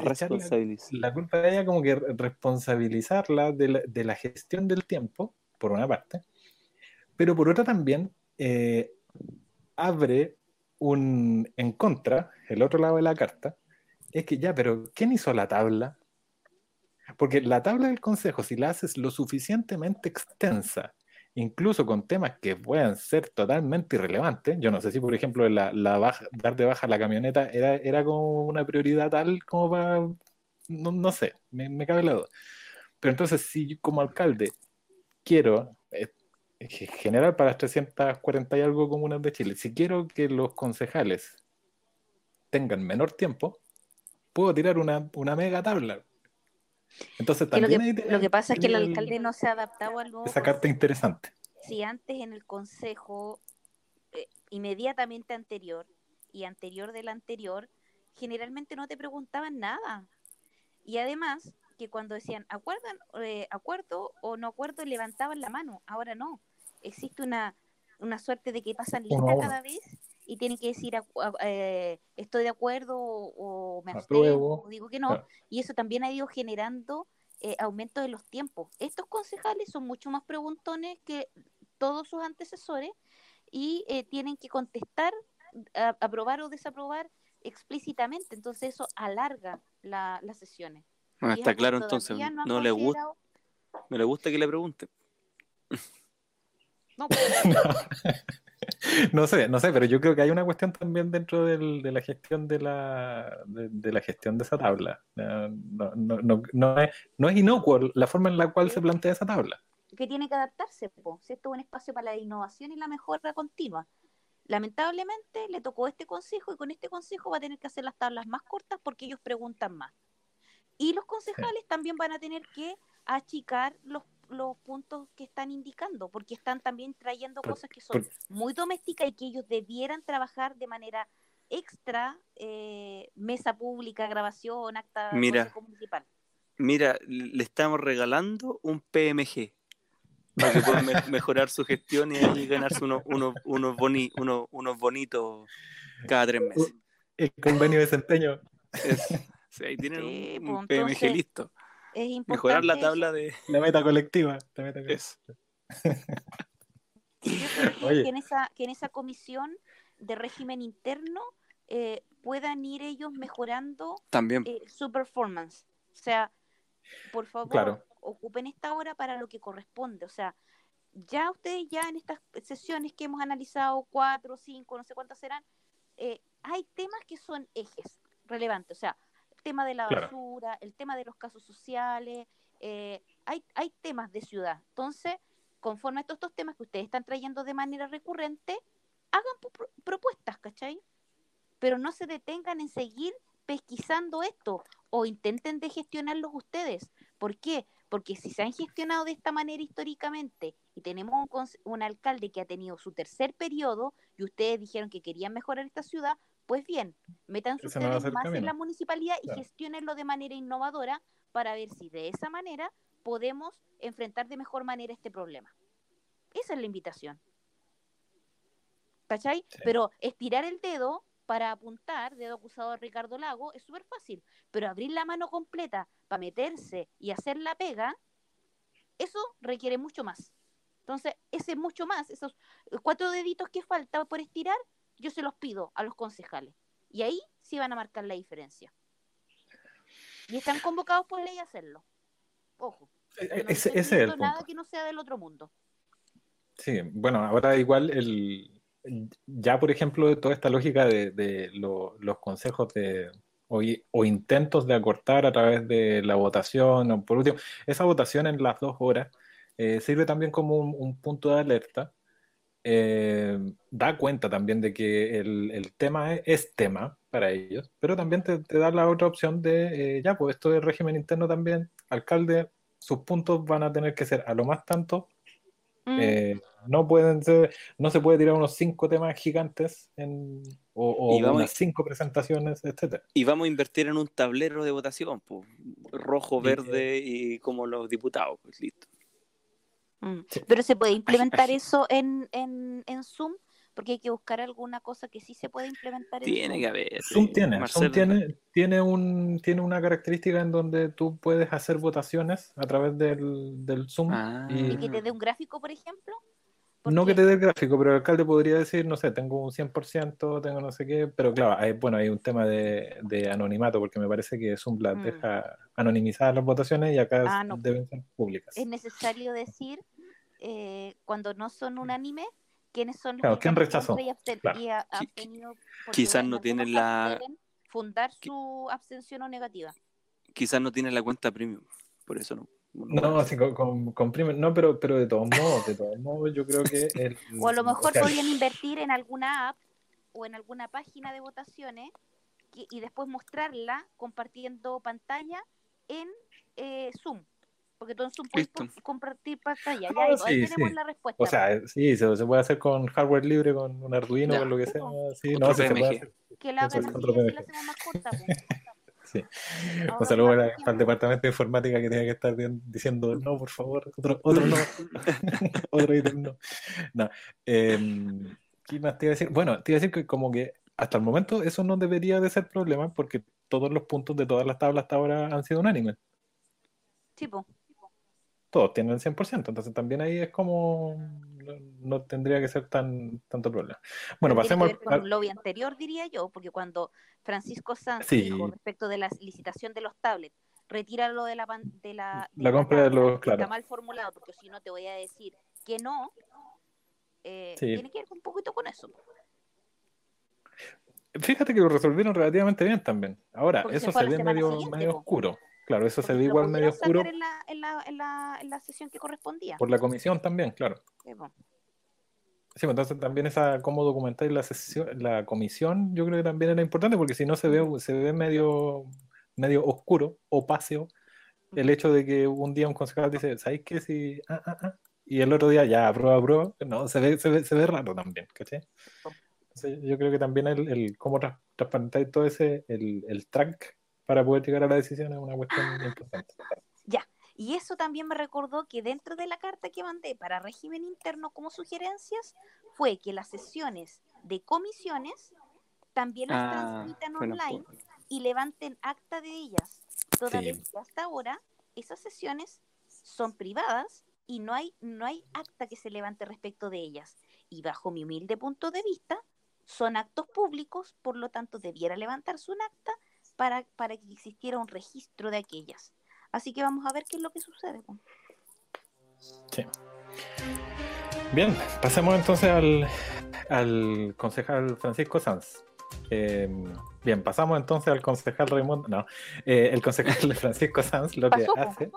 la, culpa de ella como que responsabilizarla de la, de la, gestión del tiempo, por una parte, pero por otra también eh, abre un en contra, el otro lado de la carta, es que ya, pero ¿quién hizo la tabla? Porque la tabla del consejo, si la haces lo suficientemente extensa, incluso con temas que puedan ser totalmente irrelevantes, yo no sé si, por ejemplo, la, dar de baja la camioneta era, era como una prioridad tal como para, no, sé, me, cabe la duda. Pero entonces, si como alcalde quiero eh, generar para las 340 y algo comunas de Chile, si quiero que los concejales tengan menor tiempo, puedo tirar una, una mega tabla. Entonces también lo, que, pasa es que el alcalde no se ha adaptado al nuevo. Esa carta interesante. Si antes en el consejo, eh, inmediatamente anterior y anterior del anterior, generalmente no te preguntaban nada. Y además, que cuando decían acuerdan, eh, acuerdo o no acuerdo, levantaban la mano. Ahora no. Existe una, una suerte de que pasan lista cada vez y tienen que decir eh, estoy de acuerdo o, me abstengo o digo que no. Y eso también ha ido generando eh, aumento de los tiempos. Estos concejales son mucho más preguntones que todos sus antecesores y eh, tienen que contestar, aprobar o desaprobar explícitamente. Entonces eso alarga las sesiones. Ah, está claro entonces, no, le gusta, no le gusta que le pregunte. No, no sé, no sé, pero yo creo que hay una cuestión también dentro del, de la gestión de la, de, la gestión de esa tabla. No, no, no, no, es, no es inocuo la forma en la cual se plantea esa tabla. Que tiene que adaptarse, si esto es un espacio para la innovación y la mejora continua. Lamentablemente le tocó este consejo y con este consejo va a tener que hacer las tablas más cortas porque ellos preguntan más. Y los concejales también van a tener que achicar los los puntos que están indicando, porque están también trayendo cosas que son muy domésticas y que ellos debieran trabajar de manera extra, eh, mesa pública, grabación, acta mira, municipal. Mira, le estamos regalando un PMG para que puedan mejorar su gestión y ganarse unos, unos, unos, unos, bonitos cada tres meses. El convenio de desempeño. sí, ahí tienen un, PMG Mejorar la tabla de. La meta colectiva. La meta que, en esa, que en esa comisión de régimen interno eh, puedan ir ellos mejorando También. Eh, su performance. O sea, por favor, ocupen esta hora para lo que corresponde. O sea, ya ustedes ya en estas sesiones que hemos analizado, cuatro, cinco, no sé cuántas serán, eh, hay temas que son ejes relevantes. O sea, tema de la basura, el tema de los casos sociales, eh, hay, hay temas de ciudad. Entonces, conforme a estos, estos temas que ustedes están trayendo de manera recurrente, hagan propuestas, ¿cachai? Pero no se detengan en seguir pesquisando esto o intenten de gestionarlos ustedes. ¿Por qué? Porque si se han gestionado de esta manera históricamente y tenemos un, un alcalde que ha tenido su tercer periodo y ustedes dijeron que querían mejorar esta ciudad, pues bien, metan ustedes más en la municipalidad y gestionenlo de manera innovadora para ver si de esa manera podemos enfrentar de mejor manera este problema. Esa es la invitación. ¿Cachai? Pero estirar el dedo para apuntar, dedo acusado de Ricardo Lago, es súper fácil. Pero abrir la mano completa para meterse y hacer la pega, eso requiere mucho más. Entonces, ese mucho más, esos cuatro deditos que falta por estirar, yo se los pido a los concejales. Y ahí sí van a marcar la diferencia. Y están convocados por ley a hacerlo. Ojo. E, e, ese, es el nada que no sea del otro mundo. Sí, bueno, ahora igual el ya por ejemplo toda esta lógica de, los consejos de o, intentos de acortar a través de la votación o por último esa votación en las dos horas eh, sirve también como un punto de alerta eh, da cuenta también de que el, tema es, tema para ellos, pero también te, da la otra opción de, eh, ya, pues esto del régimen interno también, alcalde, sus puntos van a tener que ser a lo más tanto mm. eh, no pueden ser, no se puede tirar unos cinco temas gigantes en, o, o Y vamos- unas cinco presentaciones, etcétera. Y vamos a invertir en un tablero de votación, pues, rojo, Y- verde y como los diputados, pues listo. Mm. Pero se puede implementar ay. eso en, en, en Zoom, porque hay que buscar alguna cosa que sí se puede implementar en Tiene Zoom. que haber. Zoom sí, tiene. Zoom tiene, tiene, un, tiene una característica en donde tú puedes hacer votaciones a través del, del Zoom. Ah. Y que te dé un gráfico, por ejemplo. No que te dé el gráfico, pero el alcalde podría decir, no sé, tengo un 100%, tengo no sé qué, pero claro, hay, bueno, hay un tema de, de anonimato, porque me parece que Zoom las Mm. deja anonimizadas las votaciones y acá Ah, no. deben ser públicas. es necesario decir eh, cuando no son unánimes quiénes son los Claro, que ¿quién están en rechazó? contra y absten- Claro. y ha- Qui- abstenido, porque quizás no tienen la- fundar su abstención o negativa. Quizás no tiene la cuenta premium, por eso no. no así con, con, comprime- no, pero, pero de todos modos, de todos modos, yo creo que el, O a lo mejor sea, podrían invertir en alguna app o en alguna página de votaciones que- y después mostrarla compartiendo pantalla en eh, Zoom. Porque tú en Zoom puedes compartir pantalla. Ah, Ya, ahí sí, tenemos sí. la respuesta. O sea, sí, se, se puede hacer con hardware libre, con un Arduino, con lo que sea. Sí, no, sí, se puede hacer. que la hagan así la hacemos más corta. po. Sí. Un saludo para, el departamento de informática que tiene que estar bien- diciendo, no, por favor, otro, otro no, otro ítem no. No. em, ¿Qué más te iba a decir? Bueno, te iba a decir que como que hasta el momento eso no debería de ser problema porque todos los puntos de todas las tablas hasta ahora han sido unánimes. Sí, po. Todos tienen el 100%, entonces también ahí es como no, no tendría que ser tan tanto problema. Bueno, Pero pasemos con al- un lobby anterior, diría yo, porque cuando Francisco Sanz Sí. dijo respecto de la licitación de los tablets, retíralo de la de la, La compra de tabla, los- claro. Está mal formulado, porque si no te voy a decir que no. eh, Sí. Tiene que ver un poquito con eso. Fíjate que lo resolvieron relativamente bien también. Ahora, Porque se eso se la ve medio, medio po. Claro, eso se Porque ve lo igual medio oscuro En la, en, la, en, la, en la sesión que correspondía. por la comisión también, claro. Sí, po. Sí, pues entonces también esa cómo documentar la sesión, la comisión, yo creo que también era importante porque si no se ve, se ve medio, medio oscuro, opáceo, el hecho de que un día un concejal dice, ¿sabéis qué? Si, ah, ah, ah", y el otro día ya, aprueba, aprueba, no, se ve, se ve, se ve raro también, ¿cachai? Entonces, yo creo que también el, el cómo transparentar todo ese, el, el track para poder llegar a la decisión es una cuestión importante. Ya. Y eso también me recordó que dentro de la carta que mandé para régimen interno como sugerencias fue que las sesiones de comisiones también las Ah, transmitan bueno, online pues, y levanten acta de ellas. Toda Sí. vez que hasta ahora esas sesiones son privadas y no hay, no hay acta que se levante respecto de ellas. Y bajo mi humilde punto de vista, son actos públicos, por lo tanto debiera levantarse un acta para, para que existiera un registro de aquellas. Así que vamos a ver qué es lo que sucede. Sí. Bien, pasemos entonces al, al concejal Francisco Sanz. Eh, bien, pasamos entonces al concejal Raimundo. No, eh, el concejal Francisco Sanz lo que Pasó, hace,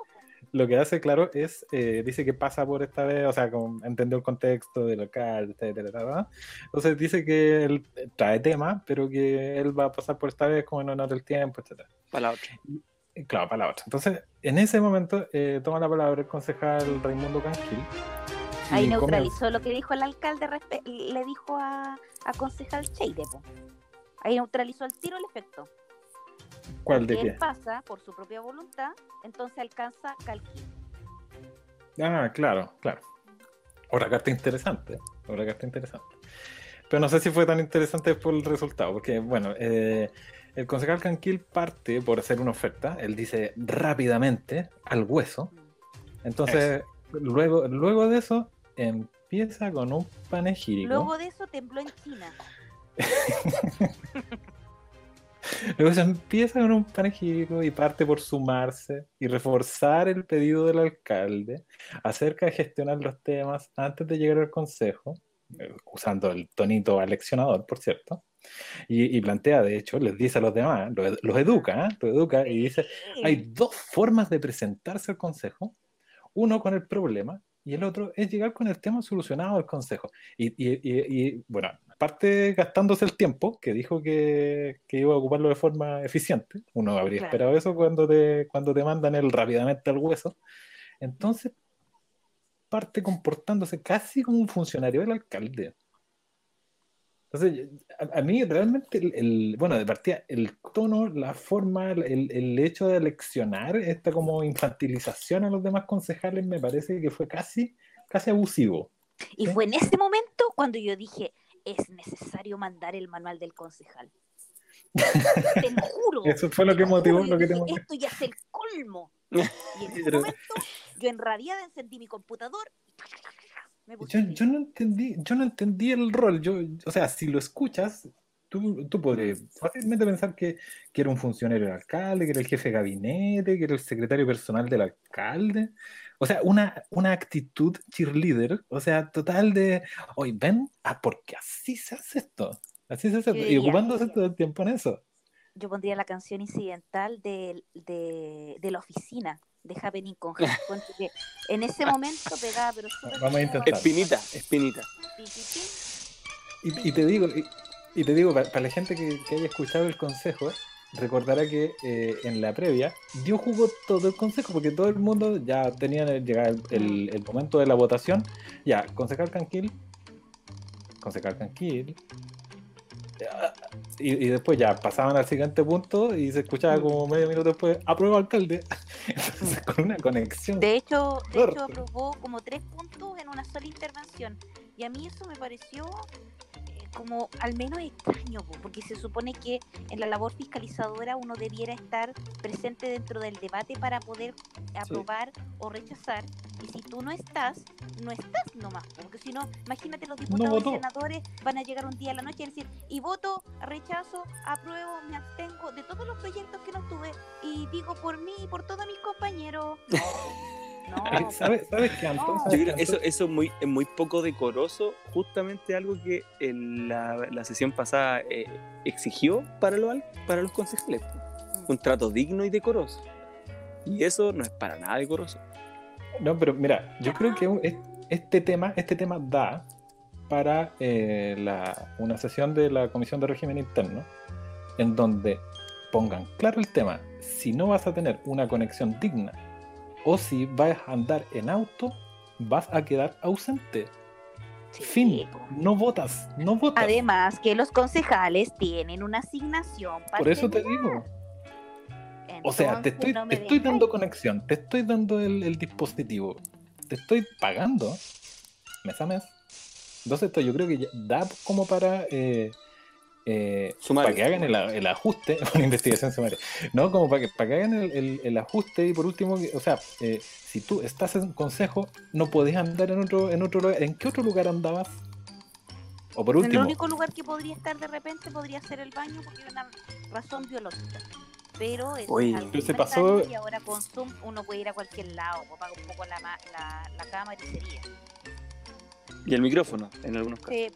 lo que hace, claro, es eh, dice que pasa por esta vez, o sea, con, entendió el contexto del local, etcétera, etcétera. Entonces dice que él trae tema, pero que él va a pasar por esta vez como en honor del tiempo, etcétera. para la otra. Y Claro, para la otra. Entonces, en ese momento eh, toma la palabra el concejal Raimundo Canquil. Ahí neutralizó lo que dijo el alcalde, le dijo a, a concejal Cheire. po. Ahí neutralizó al tiro el efecto. ¿Cuál de qué? él pasa por su propia voluntad, entonces alcanza Calquín. Ah, claro, claro. Otra carta interesante. Otra carta interesante. Pero no sé si fue tan interesante por el resultado, porque, bueno, eh, el concejal Canquil parte por hacer una oferta. Él dice rápidamente, al hueso. Entonces, luego, luego de eso, empieza con un panegírico. Luego de eso tembló en China. Luego se empieza con un panegírico y parte por sumarse y reforzar el pedido del alcalde acerca de gestionar los temas antes de llegar al consejo, eh, usando el tonito aleccionador, por cierto, y, y plantea, de hecho, les dice a los demás, los, los educa, ¿eh? los educa y dice, hay dos formas de presentarse al consejo, uno con el problema y el otro es llegar con el tema solucionado al consejo. Y, y- y- y, bueno, aparte gastándose el tiempo, que dijo que, que iba a ocuparlo de forma eficiente, uno habría Claro. esperado eso cuando te, cuando te mandan el rápidamente al hueso. Entonces parte comportándose casi como un funcionario del alcalde. Entonces, a, mí realmente, el, bueno, de partida, el tono, la forma, el, el, hecho de leccionar esta como infantilización a los demás concejales me parece que fue casi, casi abusivo. Y fue en ese momento cuando yo dije, es necesario mandar el manual del concejal. te lo juro. Eso fue lo que motivó lo que Esto ya es el colmo. Y en ese momento, yo enrabiada encendí mi computador yo, yo, no entendí, yo no entendí el rol. Yo, o sea, si lo escuchas, tú, tú podrías fácilmente pensar que, que, era un funcionario del alcalde, que era el jefe de gabinete, que era el secretario personal del alcalde. O sea, una, una actitud cheerleader, o sea, total de, oye, ven, ah, porque así se hace esto. Así se hace, y ocupándose todo el tiempo en eso. Yo pondría la canción incidental de, de, de la oficina de Happening con que en ese momento pegaba, pero Vamos a intentar. Espinita, espinita. Y, y te digo, y, te digo, para, la gente que, que, haya escuchado el consejo, recordará que eh, en la previa dio jugó todo el consejo, porque todo el mundo ya tenía llegado el, el, momento de la votación. Ya, concejal Canquil, concejal Canquil, y, después ya pasaban al siguiente punto y se escuchaba como medio minuto después, aprueba alcalde. con una conexión. De hecho, de hecho, aprobó como tres puntos en una sola intervención. Y a mí eso me pareció como al menos extraño, porque se supone que en la labor fiscalizadora uno debiera estar presente dentro del debate para poder aprobar o rechazar. Y si tú no estás, no estás nomás, porque si no, imagínate los diputados y senadores van a llegar un día a la noche y decir, y voto, rechazo, apruebo, me abstengo de todos los proyectos que no tuve y digo por mí y por todos mis compañeros. ¿Sabes, qué, eso, eso es, muy, es muy poco decoroso, justamente algo que en la, la sesión pasada eh, exigió para, lo, para los concejales. Mm. Un trato digno y decoroso. Y eso no es para nada decoroso. No, pero mira, yo creo que este tema, este tema da para eh, la, una sesión de la Comisión de Régimen Interno, en donde pongan claro el tema. Si no vas a tener una conexión digna o si vas a andar en auto, vas a quedar ausente. fin, no votas, no votas. Además que los concejales tienen una asignación para Por eso te digo. o sea, te estoy, estoy dando conexión, te estoy dando el, dispositivo, te estoy pagando mes a mes. Entonces esto yo creo que da como para eh, eh, para que hagan el, ajuste, una investigación sumaria, ¿no? Como para que, para que hagan el, ajuste y por último, o sea, eh, si tú estás en consejo, no podés andar en otro, en otro lugar. ¿En qué otro lugar andabas? O por último. El único lugar que podría estar de repente podría ser el baño porque hay una razón biológica. Pero es algo se pasó... y ahora con Zoom uno puede ir a cualquier lado, paga un poco la, la, la cámara y sería. Y el micrófono, en algunos casos. Sí,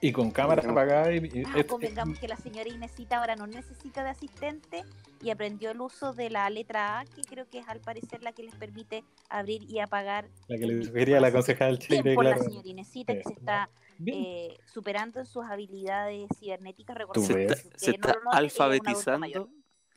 y con cámara apagada. Y, ah, convengamos que la señora Inesita ahora no necesita de asistente y aprendió el uso de la letra A, que creo que es al parecer la que les permite abrir y apagar. La que le sugería la concejal Cheire, por la señora Inesita, que se está eh, superando en sus habilidades cibernéticas. Se está, se está alfabetizando,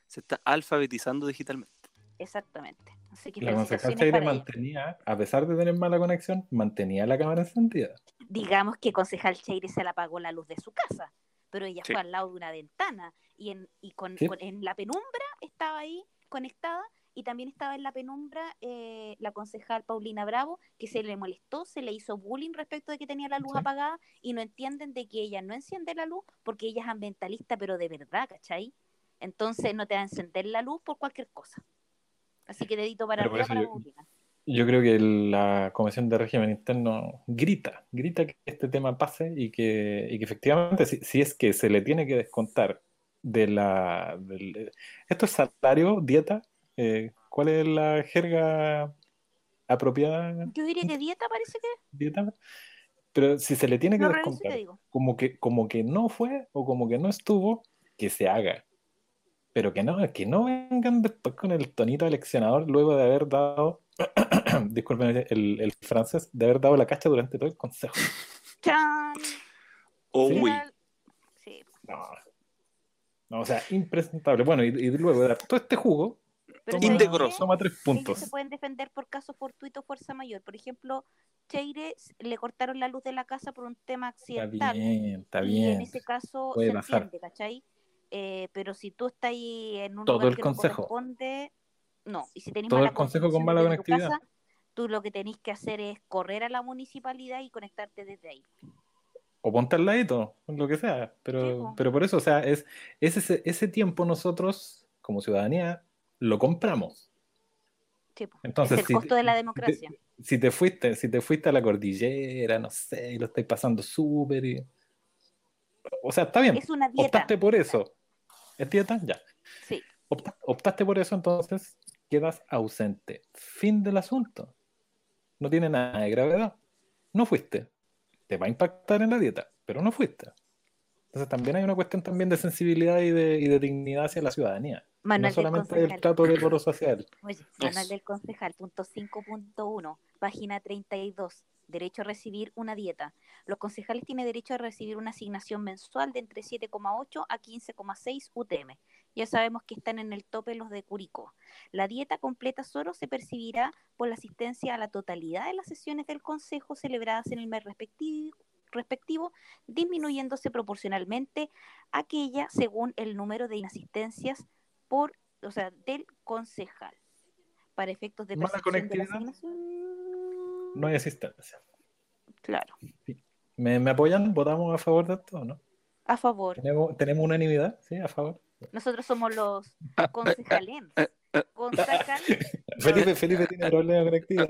se está alfabetizando digitalmente. Exactamente. Así que la concejal Cheire mantenía, a pesar de tener mala conexión, mantenía la cámara encendida digamos que concejal Cheire se le apagó la luz de su casa, pero ella fue al lado de una ventana y, en, y con, en la penumbra estaba ahí conectada y también estaba en la penumbra eh, la concejal Paulina Bravo, que se le molestó, se le hizo bullying respecto de que tenía la luz apagada y no entienden de que ella no enciende la luz porque ella es ambientalista, pero de verdad, ¿cachai? Entonces no te va a encender la luz por cualquier cosa. Así que dedito para arriba para Paulina. Yo creo que la Comisión de Régimen Interno grita, grita que este tema pase y que, y que efectivamente, si, es que se le tiene que descontar de la. ¿Esto es salario, dieta? Eh, ¿Cuál es la jerga apropiada? Yo diría que dieta parece que. Dieta. Pero si se le tiene que descontar, como que, como que no fue o como que no estuvo, que se haga. Pero que no, que no vengan después con el tonito eleccionador luego de haber dado disculpen el, el, francés, de haber dado la cacha durante todo el consejo. Oh, no, no, o sea, impresentable. Bueno, y, luego de dar todo este jugo, Pero toma, toma tres Ellos puntos. se pueden defender por caso fortuito o fuerza mayor. Por ejemplo, Cheire le cortaron la luz de la casa por un tema Está accidental. bien, está y bien. en ese caso Puede se pasar. entiende, ¿cachai? Eh, pero si tú estás ahí en un Todo lugar el que consejo. no corresponde, no. Y si tenés Todo mala el consejo con mala conectividad. casa, tú lo que tenés que hacer es correr a la municipalidad y conectarte desde ahí. O ponte al ladito, lo que sea. Sí, Pero, pero por eso, o sea, es, es ese, ese tiempo nosotros, como ciudadanía, lo compramos. Sí. Entonces, es el si- costo de la democracia. Si te fuiste, si te fuiste a la cordillera, no sé, y lo estáis pasando súper y... O sea, está bien. Es una dieta. Optaste por eso. ¿Es dieta? Ya. Sí. Opta- optaste por eso, entonces quedas ausente. Fin del asunto. No tiene nada de gravedad. No fuiste. Te va a impactar en la dieta, pero no fuiste. Entonces también hay una cuestión también de sensibilidad y de, y de dignidad hacia la ciudadanía. Manual no del solamente el concejal. trato decoroso hacia él. Oye, manual del concejal, punto 5.1, página 32. Derecho a recibir una dieta. Los concejales tienen derecho a recibir una asignación mensual de entre 7,8 a 15,6 UTM. Ya sabemos que están en el tope los de Curicó. La dieta completa solo se percibirá por la asistencia a la totalidad de las sesiones del Consejo celebradas en el mes respectivo, respectivo disminuyéndose proporcionalmente aquella según el número de inasistencias por, o sea, del concejal. Para efectos de de. No hay asistencia. Claro, ¿Me, me apoyan? ¿Votamos a favor de esto o no? a favor. ¿Tenemos, ¿Tenemos unanimidad? ¿Sí? ¿A favor? Nosotros somos los concejales. Concejal. Felipe, Felipe tiene problemas conectivos.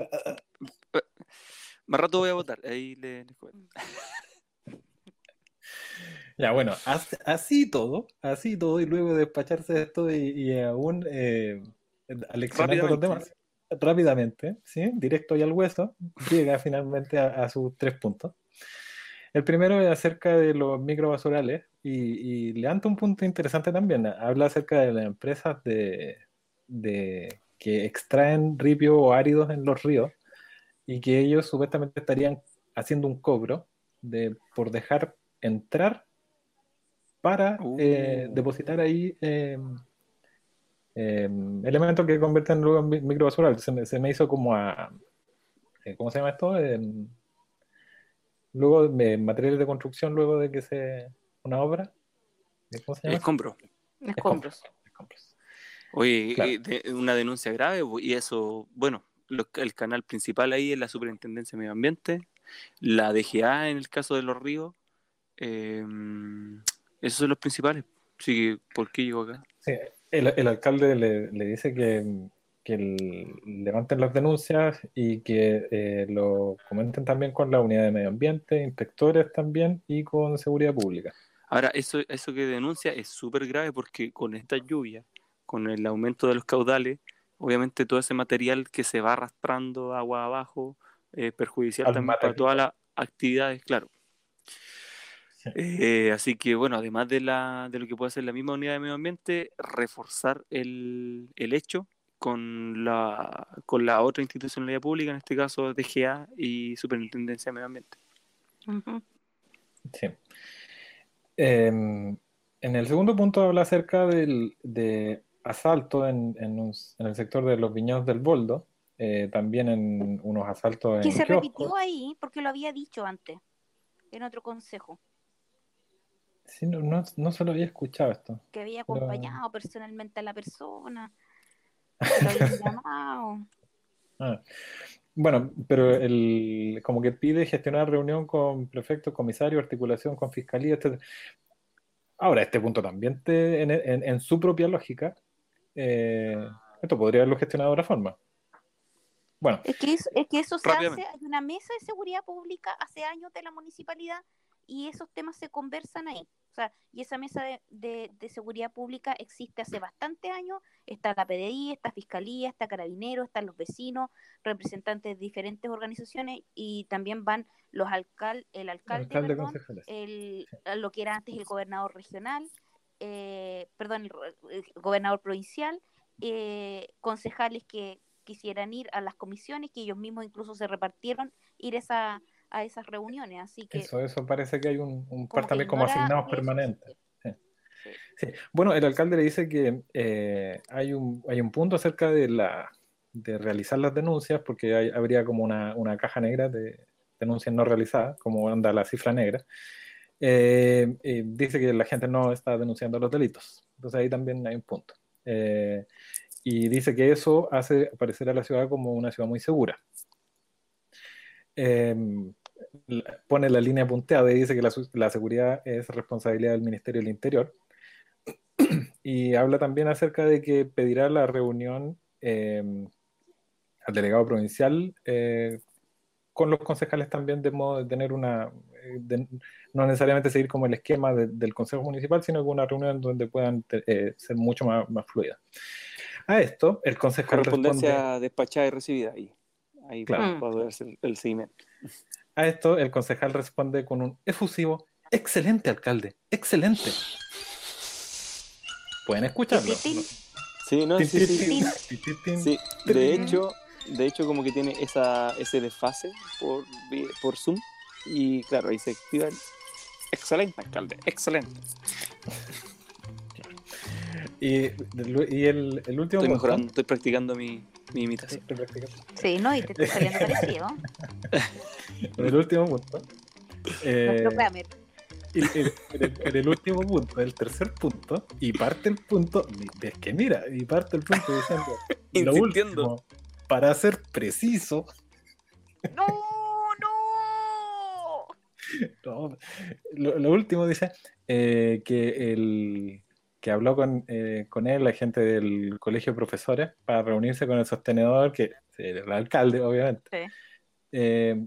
Más rato voy a votar. Ahí le, cuento. Ya, bueno, as- así todo, así todo, y luego de despacharse de esto y, y aún eh, aleccionando a los demás, rápidamente, ¿sí? Directo y al hueso, llega finalmente a, a sus tres puntos. El primero es acerca de los microbasurales y, y levanta un punto interesante también. Habla acerca de las empresas de, de que extraen ripio o áridos en los ríos y que ellos supuestamente estarían haciendo un cobro de, por dejar entrar para Uh. eh, depositar ahí eh, eh, elementos que convierten luego en mi- microbasural. Se me, se me hizo como a. eh, ¿Cómo se llama esto? Luego, eh, materiales de construcción, luego de que se. Una obra. ¿Cómo se llama? Escombro. Escombros. Escombros. Oye, Claro. de- una denuncia grave y eso, bueno, lo- el canal principal ahí es la Superintendencia de Medio Ambiente, la DGA en el caso de los ríos, eh, esos son los principales. Así que, ¿por qué llego acá? Sí, el, el alcalde le, le dice que, que el- levanten las denuncias y que eh, lo comenten también con la unidad de medio ambiente, inspectores también y con seguridad pública. Ahora, eso, eso que denuncia es súper grave porque con esta lluvia, con el aumento de los caudales, obviamente todo ese material que se va arrastrando agua abajo es perjudicial Al también para todas las actividades, claro. Sí. Eh, así que bueno, además de, la, de lo que puede hacer la misma unidad de medio ambiente, reforzar el, el hecho con la, con la otra institucionalidad pública, en este caso DGA y Superintendencia de Medio Ambiente. Ujú. Sí. Eh, en el segundo punto habla acerca del, de asalto en, en un- en el sector de los viñedos del Boldo, eh, también en unos asaltos Que en se kioscos. repitió ahí porque lo había dicho antes, en otro consejo, Sí, no, no, no se lo había escuchado esto. que había Pero- acompañado personalmente a la persona, que lo habían llamado. Ah, Bueno, pero el, como que pide gestionar reunión con prefecto, comisario, articulación con fiscalía, etc. Ahora, este punto también, te- en, en- en su propia lógica, eh, esto podría haberlo gestionado de otra forma. Bueno, Es que eso, es que eso se hace, hay una mesa de seguridad pública hace años de la municipalidad y esos temas se conversan ahí. Sea, y esa mesa de, de- de seguridad pública existe hace bastante años. Está la PDI, está Fiscalía, está Carabineros, están los vecinos, representantes de diferentes organizaciones y también van los alcal el alcalde, alcalde, perdón, concejales. el, lo que era antes el gobernador regional, eh, perdón, el, el gobernador provincial, eh, concejales que quisieran ir a las comisiones, que ellos mismos incluso se repartieron ir esa, a esas reuniones. Así que Eso, eso parece que hay un, un como también como asignados permanentes. Sí. Bueno, el alcalde le dice que eh, hay, un, hay un punto acerca de, la, de realizar las denuncias, porque hay- habría como una, una caja negra de denuncias no realizadas, como anda la cifra negra. Eh, eh, dice que la gente no está denunciando los delitos. Entonces ahí también hay un punto. Eh, y dice que eso hace aparecer a la ciudad como una ciudad muy segura. Pone la línea punteada y dice que la, la seguridad es responsabilidad del Ministerio del Interior. Y habla también acerca de que pedirá la reunión eh, al delegado provincial eh, con los concejales también de modo de tener una, eh, de no necesariamente seguir como el esquema de- del Consejo Municipal, sino que una reunión donde puedan eh, ser mucho más, más fluidas. A esto, el concejal responde, Correspondencia despachada y recibida ahí. Ahí Claro. para poder hacer el seguimiento. A esto el concejal responde con un efusivo, excelente alcalde, excelente. Pueden escucharlo. Sí, no, sí, sí, sí. de hecho, de hecho como que tiene esa, ese desfase por, por Zoom y claro, ahí se activa el excelente alcalde, excelente. Y, y el, el último Estoy mejorando, estoy practicando mi, imitación. Sí, ¿no? Y te está saliendo parecido. En el último punto. eh, y- y- en, el, en el último punto, el tercer punto, y parte el punto, es que mira, y parte el punto diciendo, lo último, para ser preciso, ¡No! ¡No! no, lo, lo último dice eh, que el que habló con, eh, con él la gente del colegio de profesores para reunirse con el sostenedor, que es el alcalde, obviamente, Sí. eh,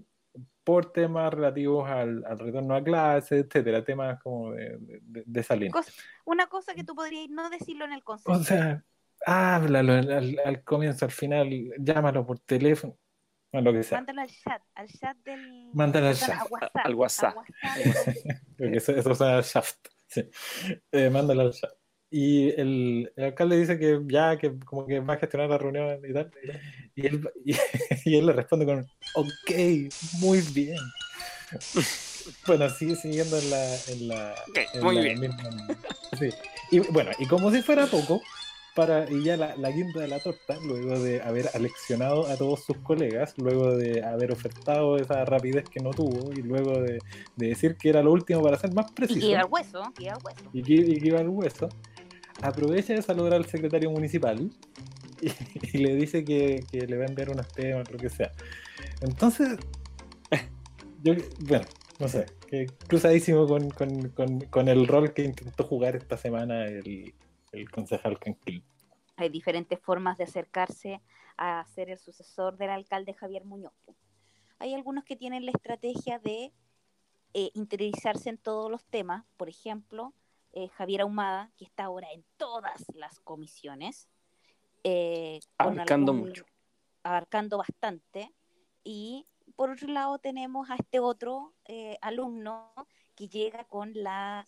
por temas relativos al, al retorno a clases, etcétera, temas como de, de, de esa línea. Cosa- una cosa que tú podrías no decirlo en el consejo. O sea, háblalo al, al- al comienzo, al final, llámalo por teléfono, o lo que sea. Mándalo al chat, al chat del. Mándalo al chat. WhatsApp, Al WhatsApp. a WhatsApp. Porque eso, eso suena a shaft. Sí. Eh, mándalo al chat. Y el, el alcalde dice que ya, que como que va a gestionar la reunión y tal. Y él, y, y él le responde con, ok, muy bien. Bueno, sigue siguiendo en la... En la, en muy la bien. misma- sí. Y bueno, y como si fuera poco, para, y ya la, la guinda de la torta, luego de haber aleccionado a todos sus colegas, luego de haber ofertado esa rapidez que no tuvo, y luego de, de decir que era lo último para ser más Y preciso, hueso, que iba al hueso. y que, y que iba al hueso, aprovecha de saludar al secretario municipal y, y le dice que, que le va a enviar unos temas, lo que sea. Entonces, yo, bueno, no sé, que cruzadísimo con, con, con, con el rol que intentó jugar esta semana el, el concejal Canquil. Hay diferentes formas de acercarse a ser el sucesor del alcalde Javier Muñoz. Hay algunos que tienen la estrategia de eh, interiorizarse en todos los temas. Por ejemplo, eh, Javier Ahumada, que está ahora en todas las comisiones. eh, Abarcando algún- mucho. Abarcando bastante. Y por otro lado tenemos a este otro eh, alumno que llega con la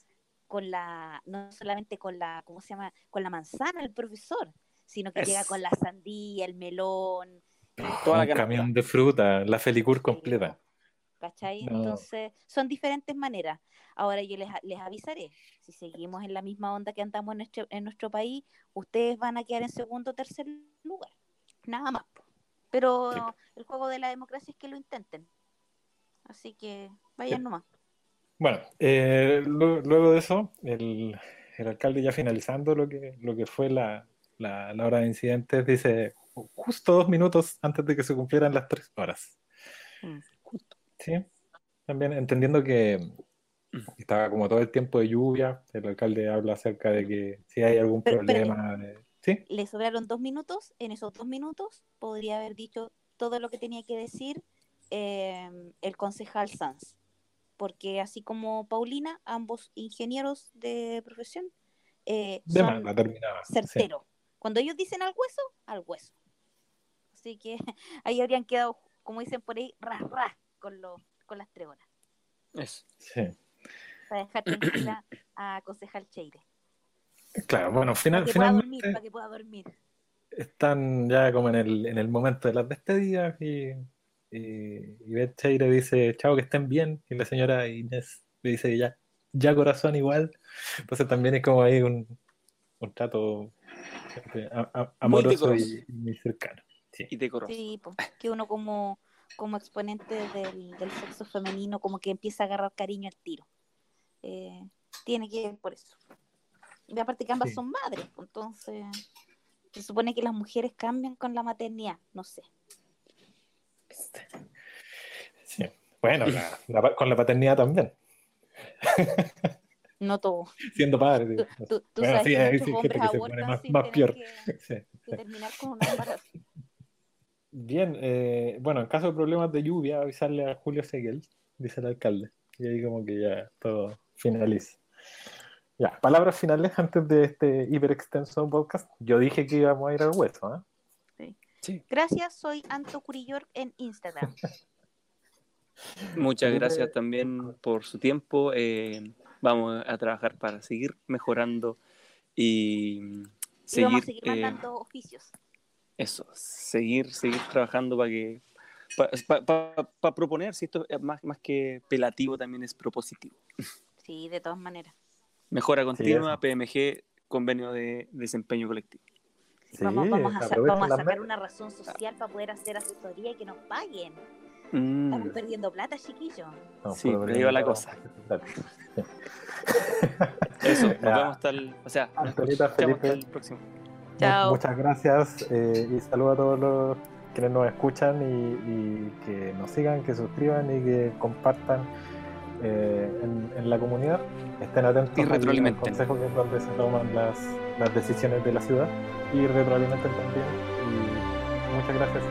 con la, no solamente con la, ¿cómo se llama? Con la manzana, el profesor, sino que Es- llega con la sandía, el melón, Toda la un camión de fruta, la felicur completa. ¿Cachai? No. Entonces, son diferentes maneras. Ahora yo les, les avisaré, si seguimos en la misma onda que andamos en nuestro, en nuestro país, ustedes van a quedar en segundo o tercer lugar. Nada más. Pero Sí. el juego de la democracia es que lo intenten. Así que vayan Sí. nomás. Bueno, eh, lu- luego de eso, el, el alcalde ya finalizando lo que, lo que fue la, la, la hora de incidentes, dice justo dos minutos antes de que se cumplieran las tres horas. Sí, también entendiendo que estaba como todo el tiempo de lluvia, el alcalde habla acerca de que si hay algún Pero, problema, de- ¿sí? le sobraron dos minutos, en esos dos minutos podría haber dicho todo lo que tenía que decir eh, el concejal Sanz. Porque así como Paulina, ambos ingenieros de profesión, eh, De son sí. certeros. Cuando ellos dicen al hueso, al hueso. Así que ahí habrían quedado, como dicen por ahí, ras, ras con, los con las tres horas. Eso. Sí. Para dejar tranquila a concejal Cheire. Claro, bueno, final, Para que pueda dormir, finalmente para que pueda dormir. están ya como en el, en el momento de las despedidas y, y, y Beth Cheire dice, chao, que estén bien, y la señora Inés le dice, ya, ya corazón igual. Entonces también es como ahí un, un trato a- a- amoroso y, muy cercano. Sí. Y decoroso. Sí, po, que uno como, como exponente del, del sexo femenino como que empieza a agarrar cariño al tiro. Eh, tiene que ver por eso. Y aparte que ambas Sí. son madres, pues, entonces se supone que las mujeres cambian con la maternidad, no sé. Sí. Bueno, la- la pa- con la paternidad también, No todo. siendo padre. Tú, tú- tú Bueno, sabes sí, que hombres que se pone más- más peor. Sí, que sí. terminar con un embarazo. Bien, eh, bueno, en caso de problemas de lluvia, avisarle a Julio Seguel, dice el alcalde. Y ahí como que ya todo finaliza. Ya, palabras finales antes de este hiper extenso podcast. Yo dije que íbamos a ir al hueso, ¿eh? Sí. Gracias, soy Anto Curillor en Instagram. Muchas gracias también por su tiempo. eh, vamos a trabajar para seguir mejorando y y seguir, vamos a seguir eh, mandando oficios. Eso, seguir, seguir trabajando para que para proponer si esto es más, más que pelativo también es propositivo. Sí, de todas maneras. Mejora continua, eso. PMG, convenio de desempeño colectivo. Sí, vamos, vamos, a, vamos a sacar una razón social para poder hacer asesoría y que nos paguen. Mm, Estamos perdiendo plata, chiquillos. No, Sí, ahí va la cosa. Eso, nos vemos hasta el, o sea, nos hasta el próximo. Chao. Muchas gracias eh, y saludo a todos los quienes nos escuchan y, y que nos sigan, que suscriban y que compartan eh, en, en la comunidad. Estén atentos Y al- al retroalimenten. consejo que es donde se toman las, las decisiones de la ciudad y retroalimenten también. Y muchas gracias.